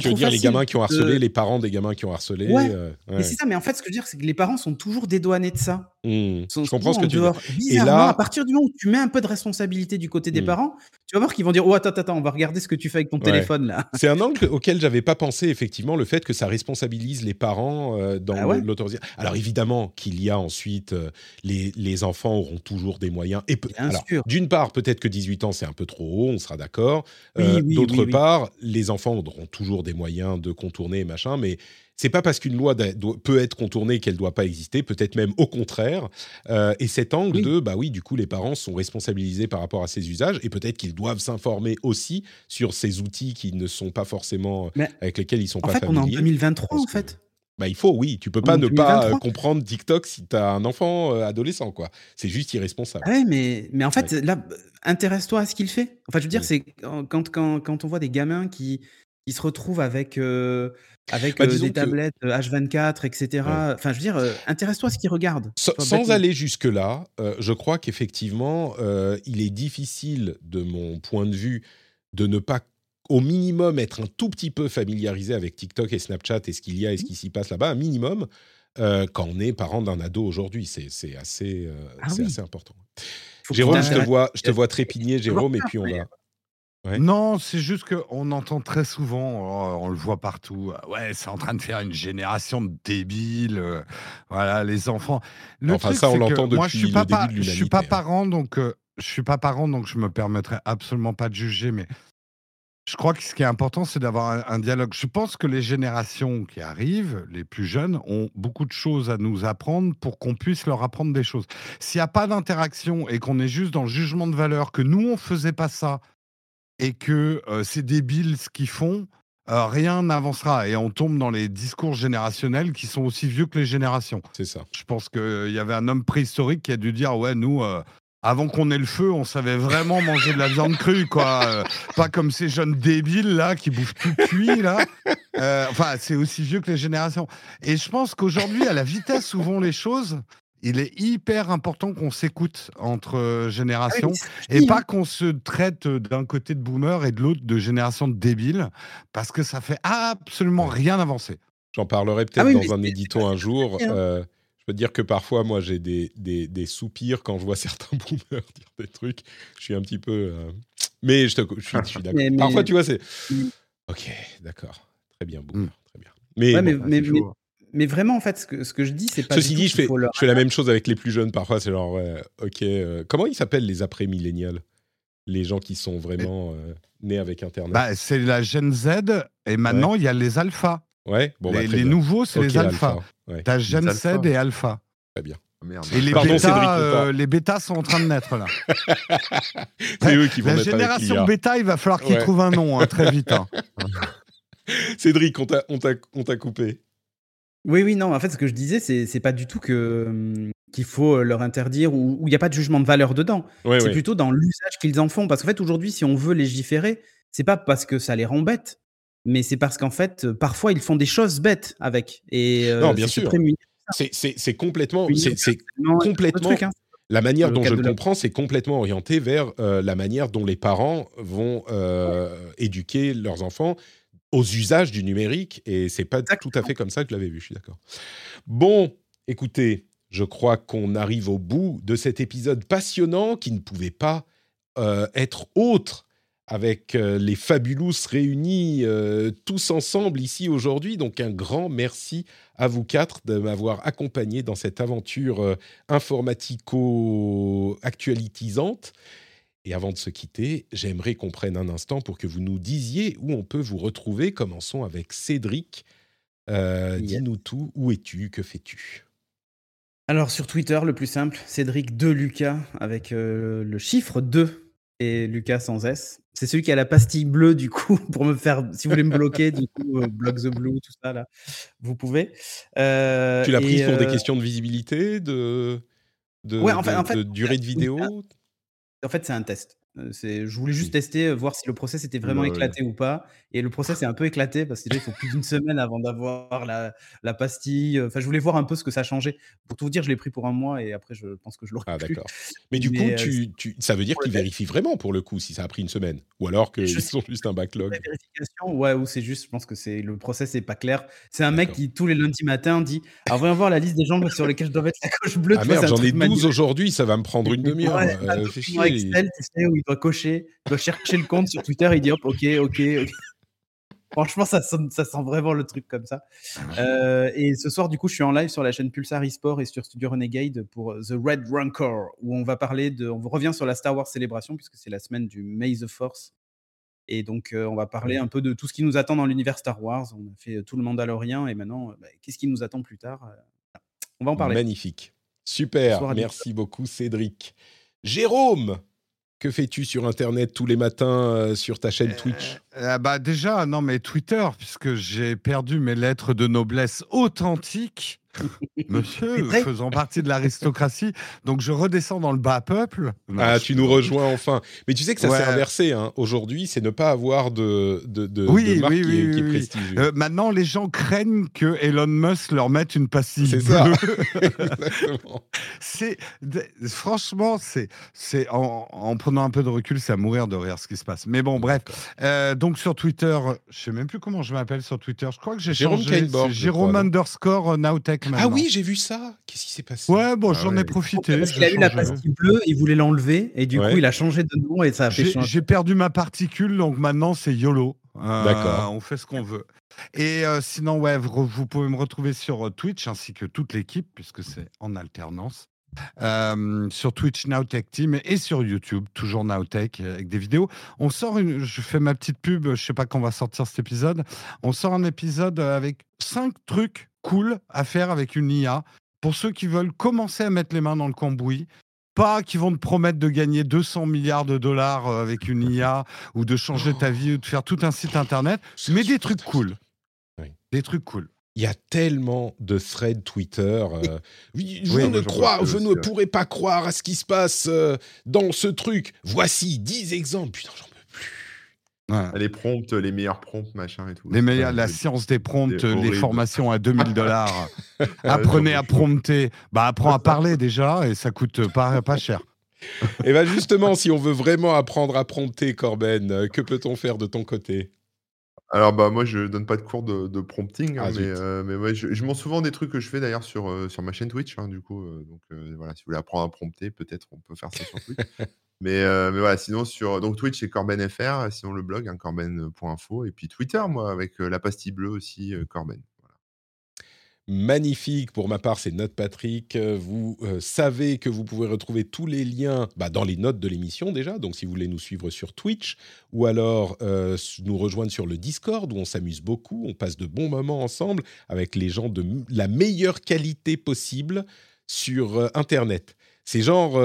tu veux dire les gamins qui ont harcelé, les parents des gamins qui ont harcelé. Ouais. Euh, c'est ça, mais en fait, ce que je veux dire, c'est que les parents sont toujours dédouanés de ça. Mmh. je comprends ce que tu veux dire. Et là, à partir du moment où tu mets un peu de responsabilité du côté des mmh. parents, tu vas voir qu'ils vont dire Oh, attends, attends, on va regarder ce que tu fais avec ton téléphone là. C'est un angle auquel j'avais pas pensé, effectivement, le fait que ça responsabilise les parents euh, dans ah l'autorisation. Alors évidemment qu'il y a ensuite, euh, les, les, enfants auront toujours des moyens. Et d'une part, peut-être que 18 ans, c'est un peu trop haut, on sera d'accord. D'autre part, les enfants auront toujours des moyens de contourner machin, mais c'est pas parce qu'une loi peut être contournée qu'elle doit pas exister, peut-être même au contraire. Euh, et cet angle de, bah oui, du coup, les parents sont responsabilisés par rapport à ces usages et peut-être qu'ils doivent s'informer aussi sur ces outils qui ne sont pas forcément avec lesquels ils sont pas familiers. En fait, on est en 2023 en fait. Bah, il faut, oui. Tu peux pas ne pas euh, comprendre TikTok si tu as un enfant euh, adolescent, quoi. C'est juste irresponsable. Ouais, mais, mais en fait, là, intéresse-toi à ce qu'il fait. Enfin, je veux dire, c'est quand, quand, quand, on voit des gamins qui, qui se retrouvent avec, euh, avec bah, des tablettes H24, etc. Enfin, je veux dire, intéresse-toi à ce qu'ils regardent. Sans, aller jusque-là, je crois qu'effectivement, il est difficile, de mon point de vue, de ne pas au minimum être un tout petit peu familiarisé avec TikTok et Snapchat et ce qu'il y a et ce mmh. qui s'y passe là-bas, un minimum, quand on est parent d'un ado aujourd'hui. C'est assez, ah assez important. Jérôme, je te, vois, je te vois trépigner, Jérôme, et puis on va, non, c'est juste qu'on entend très souvent, oh, on le voit partout, ouais, c'est en train de faire une génération de débiles, euh, voilà, les enfants. Le enfin, ça, on l'entend depuis moi, je suis pas, le début de Je suis pas hein. parent, donc euh, je suis pas parent, donc je me permettrai absolument pas de juger, mais je crois que ce qui est important, c'est d'avoir un, dialogue. Je pense que les générations qui arrivent, les plus jeunes, ont beaucoup de choses à nous apprendre pour qu'on puisse leur apprendre des choses. S'il n'y a pas d'interaction et qu'on est juste dans le jugement de valeur, que nous, on faisait pas ça, et que euh, c'est débile ce qu'ils font, euh, rien n'avancera. Et on tombe dans les discours générationnels qui sont aussi vieux que les générations. C'est ça. Je pense qu'il y avait un homme préhistorique qui a dû dire Ouais, nous, avant qu'on ait le feu, on savait vraiment manger de la viande crue, quoi. Pas comme ces jeunes débiles là qui bouffent tout cuit là. Euh, enfin, c'est aussi vieux que les générations. Et je pense qu'aujourd'hui, à la vitesse où vont les choses, il est hyper important qu'on s'écoute entre euh, générations ah et pas qu'on se traite d'un côté de boomer et de l'autre de génération de débiles parce que ça fait absolument rien avancer. J'en parlerai ah peut-être dans un édito un jour peux te dire que parfois, moi, j'ai des, des, des, soupirs quand je vois certains boomers dire des trucs. Je suis un petit peu. Euh, mais je, te, je suis, suis d'accord. Parfois, tu vois, c'est. Ok, d'accord. Très bien, boomer. Mm. Très bien. Mais, mais, mais, vraiment, en fait, ce que, ce que je dis, c'est pas. Ceci dit, je fais, je fais la même chose avec les plus jeunes. Parfois, c'est genre, ok. Euh, comment ils s'appellent les après-millénials? Les gens qui sont vraiment euh, nés avec Internet bah, C'est la Gen Z et maintenant il y a les alphas. Ouais, bon, les, bah, nouveaux, c'est les alphas. Ouais. T'as Gen Z et alpha. Très bien. Oh, et les bêtas, euh, les bêtas sont en train de naître là. c'est eux qui vont La génération bêta, il va falloir qu'ils trouvent un nom hein, très vite. Hein. Cédric, on t'a coupé. Oui, oui, non. En fait, ce que je disais, c'est pas du tout que hum, qu'il faut leur interdire ou il n'y a pas de jugement de valeur dedans. c'est plutôt dans l'usage qu'ils en font. Parce qu'en fait, aujourd'hui, si on veut légiférer, c'est pas parce que ça les rend bêtes, mais c'est parce qu'en fait, parfois, ils font des choses bêtes avec. Et, non, bien sûr. C'est complètement. C'est complètement. Hein. La manière dont je le comprends, c'est complètement orienté vers la manière dont les parents vont éduquer leurs enfants aux usages du numérique. Et c'est pas tout à fait comme ça que je l'avais vu, je suis d'accord. Bon, écoutez, je crois qu'on arrive au bout de cet épisode passionnant qui ne pouvait pas être autre avec euh, les Fabulous réunis euh, tous ensemble ici aujourd'hui. Donc un grand merci à vous quatre de m'avoir accompagné dans cette aventure euh, informatico-actualitisante. Et avant de se quitter, j'aimerais qu'on prenne un instant pour que vous nous disiez où on peut vous retrouver. Commençons avec Cédric. Dis-nous tout. Où es-tu? Que fais-tu? Alors sur Twitter, le plus simple, Cédric de Lucas avec le chiffre 2 et Lucas sans S. C'est celui qui a la pastille bleue, du coup, pour me faire. Si vous voulez me bloquer, du coup, euh, Block the Blue, tout ça, là, vous pouvez. Euh, tu l'as pris pour des euh, questions de visibilité, de, de, ouais, en fait, en fait, de durée de vidéo? En fait, c'est un test. C'est, je voulais juste tester, voir si le process était vraiment éclaté ou pas. Et le process est un peu éclaté parce que déjà, il faut plus d'une semaine avant d'avoir la, la, pastille. Enfin, je voulais voir un peu ce que ça changeait. Pour tout vous dire, je l'ai pris pour un mois et après, je pense que je l'aurai ah, d'accord. Mais du coup, tu, tu, ça veut dire qu'ils vérifient vraiment pour le coup si ça a pris une semaine? Ou alors qu'ils sont juste un backlog? La vérification, ouais, ou c'est juste, je pense que c'est le process n'est pas clair. C'est un mec qui tous les lundis matins dit Alors, voyons voir la liste des gens sur lesquels je dois mettre la coche bleue. Ah merde, j'en ai 12 aujourd'hui, ça va me prendre une demi-heure. Euh, Excel, tu sais, où il doit cocher, il doit chercher le compte sur Twitter, il dit hop, ok, ok, ok. Franchement, ça, ça sent vraiment le truc comme ça. Euh, et ce soir, du coup, je suis en live sur la chaîne Pulsar eSport et sur Studio Renegade pour The Red Rancor, où on va parler de. On revient sur la Star Wars célébration, puisque c'est la semaine du May the Force. Et donc, euh, on va parler un peu de tout ce qui nous attend dans l'univers Star Wars. On a fait tout le Mandalorien, et maintenant, bah, qu'est-ce qui nous attend plus tard On va en parler. Magnifique. Super. Merci beaucoup, Cédric. Jérôme, que fais-tu sur Internet tous les matins euh, sur ta chaîne Twitch? euh, bah Déjà, non, mais Twitter, puisque j'ai perdu mes lettres de noblesse authentiques. Monsieur, faisant partie de l'aristocratie, donc je redescends dans le bas peuple. ah, tu nous rejoins enfin. Mais tu sais que ça s'est inversé. Hein. Aujourd'hui, c'est ne pas avoir de, de, de, oui, marque oui, qui, oui, qui, est prestigieuse. Euh, maintenant, les gens craignent que Elon Musk leur mette une pastille. C'est ça. c'est franchement, c'est c'est en, en, prenant un peu de recul, c'est à mourir de rire ce qui se passe. Mais bon, bref. Euh, donc sur Twitter, je sais même plus comment je m'appelle sur Twitter. Je crois que j'ai changé. Jérôme underscore Nowtech. Ah oui, j'ai vu ça. Qu'est-ce qui s'est passé? Ouais, bon, ah j'en ai profité. Parce qu'il a eu la pastille bleue, il voulait l'enlever et du coup, il a changé de nom et ça a fait J'ai perdu ma particule, donc maintenant c'est YOLO. Euh, D'accord. On fait ce qu'on veut. Et euh, sinon, ouais, vous, pouvez me retrouver sur euh, Twitch ainsi que toute l'équipe, puisque c'est en alternance. euh, sur Twitch Nowtech Team et sur YouTube, toujours Nowtech, avec des vidéos. On sort une, je fais ma petite pub, je sais pas quand on va sortir cet épisode. On sort un épisode avec cinq trucs cool à faire avec une IA pour ceux qui veulent commencer à mettre les mains dans le cambouis. Pas qui vont te promettre de gagner 200 milliards de dollars euh, avec une IA ou de changer ta vie ou de faire tout un site internet, mais des trucs cool. Des trucs cool il y a tellement de threads Twitter. Euh, je ne, crois, je ne pourrais pas croire à ce qui se passe euh, dans ce truc. Voici 10 exemples. Putain, Les prompts, les meilleurs prompts, machin et tout. Les meilleurs, la science des prompts, les formations à 2000 dollars. Apprenez à prompter. Bah, apprends à parler déjà et ça coûte pas, pas cher. et bien justement, si on veut vraiment apprendre à prompter, Corben, euh, que peut-on faire de ton côté? Alors, bah, moi, je donne pas de cours de, prompting, hein, ah, mais, euh, mais ouais, je, je montre souvent des trucs que je fais d'ailleurs sur, euh, sur ma chaîne Twitch, hein, du coup. Euh, donc, voilà, si vous voulez apprendre à prompter, peut-être on peut faire ça sur Twitch. mais, mais voilà, sinon, sur donc Twitch, c'est CorbenFR, sinon le blog, hein, corben.info, et puis Twitter, moi, avec la pastille bleue aussi, Corben magnifique. Pour ma part, c'est Note Patrick. Vous euh, savez que vous pouvez retrouver tous les liens bah, dans les notes de l'émission déjà. Donc, si vous voulez nous suivre sur Twitch ou alors euh, nous rejoindre sur le Discord où on s'amuse beaucoup, on passe de bons moments ensemble avec les gens de la meilleure qualité possible sur euh, Internet. C'est genre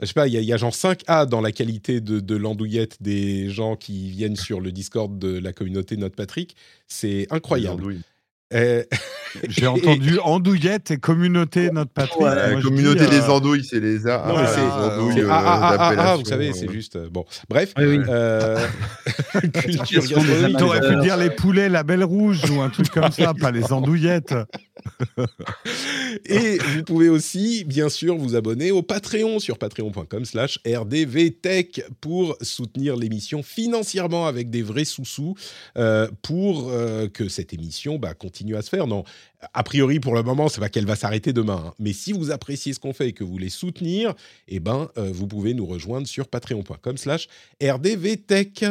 je sais pas, il y, a genre 5A dans la qualité de, de l'andouillette des gens qui viennent sur le Discord de la communauté Note Patrick. C'est incroyable. Euh, J'ai entendu andouillette et communauté notre patrie. la communauté des euh, andouilles, c'est les A. Non, c'est. Ah, ah, ah, ah, vous savez, c'est juste. Euh, bon, bref. Oui, oui. Euh, T'aurais pu dire les poulets, la belle rouge ou un truc comme ça, pas les andouillettes. et vous pouvez aussi, bien sûr, vous abonner au Patreon sur patreon.com/slash rdvtech pour soutenir l'émission financièrement avec des vrais sous-sous euh, pour euh, que cette émission bah, continue à se faire. Non, a priori, pour le moment, c'est pas qu'elle va s'arrêter demain. Hein. Mais si vous appréciez ce qu'on fait et que vous voulez soutenir, eh ben, euh, vous pouvez nous rejoindre sur patreon.com/slash rdvtech.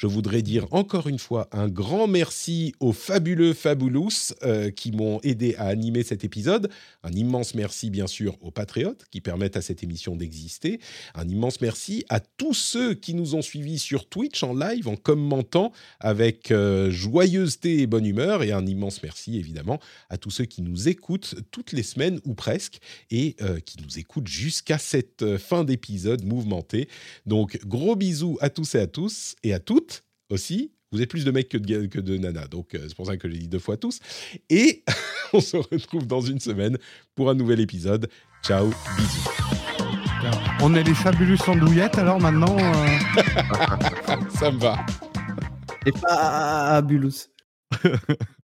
Je voudrais dire encore une fois un grand merci aux fabuleux Fabulous euh, qui m'ont aidé à animer cet épisode. Un immense merci bien sûr aux patriotes qui permettent à cette émission d'exister. Un immense merci à tous ceux qui nous ont suivis sur Twitch en live, en commentant avec euh, joyeuseté et bonne humeur. Et un immense merci évidemment à tous ceux qui nous écoutent toutes les semaines ou presque et euh, qui nous écoutent jusqu'à cette fin d'épisode mouvementé. Donc gros bisous à tous et à tous et à toutes aussi. Vous êtes plus de mecs que de, que de nanas, donc euh, c'est pour ça que j'ai dit deux fois tous. Et on se retrouve dans une semaine pour un nouvel épisode. Ciao, bisous. On est les fabuleux andouillettes alors maintenant euh Ça me va. Et pas fabulous.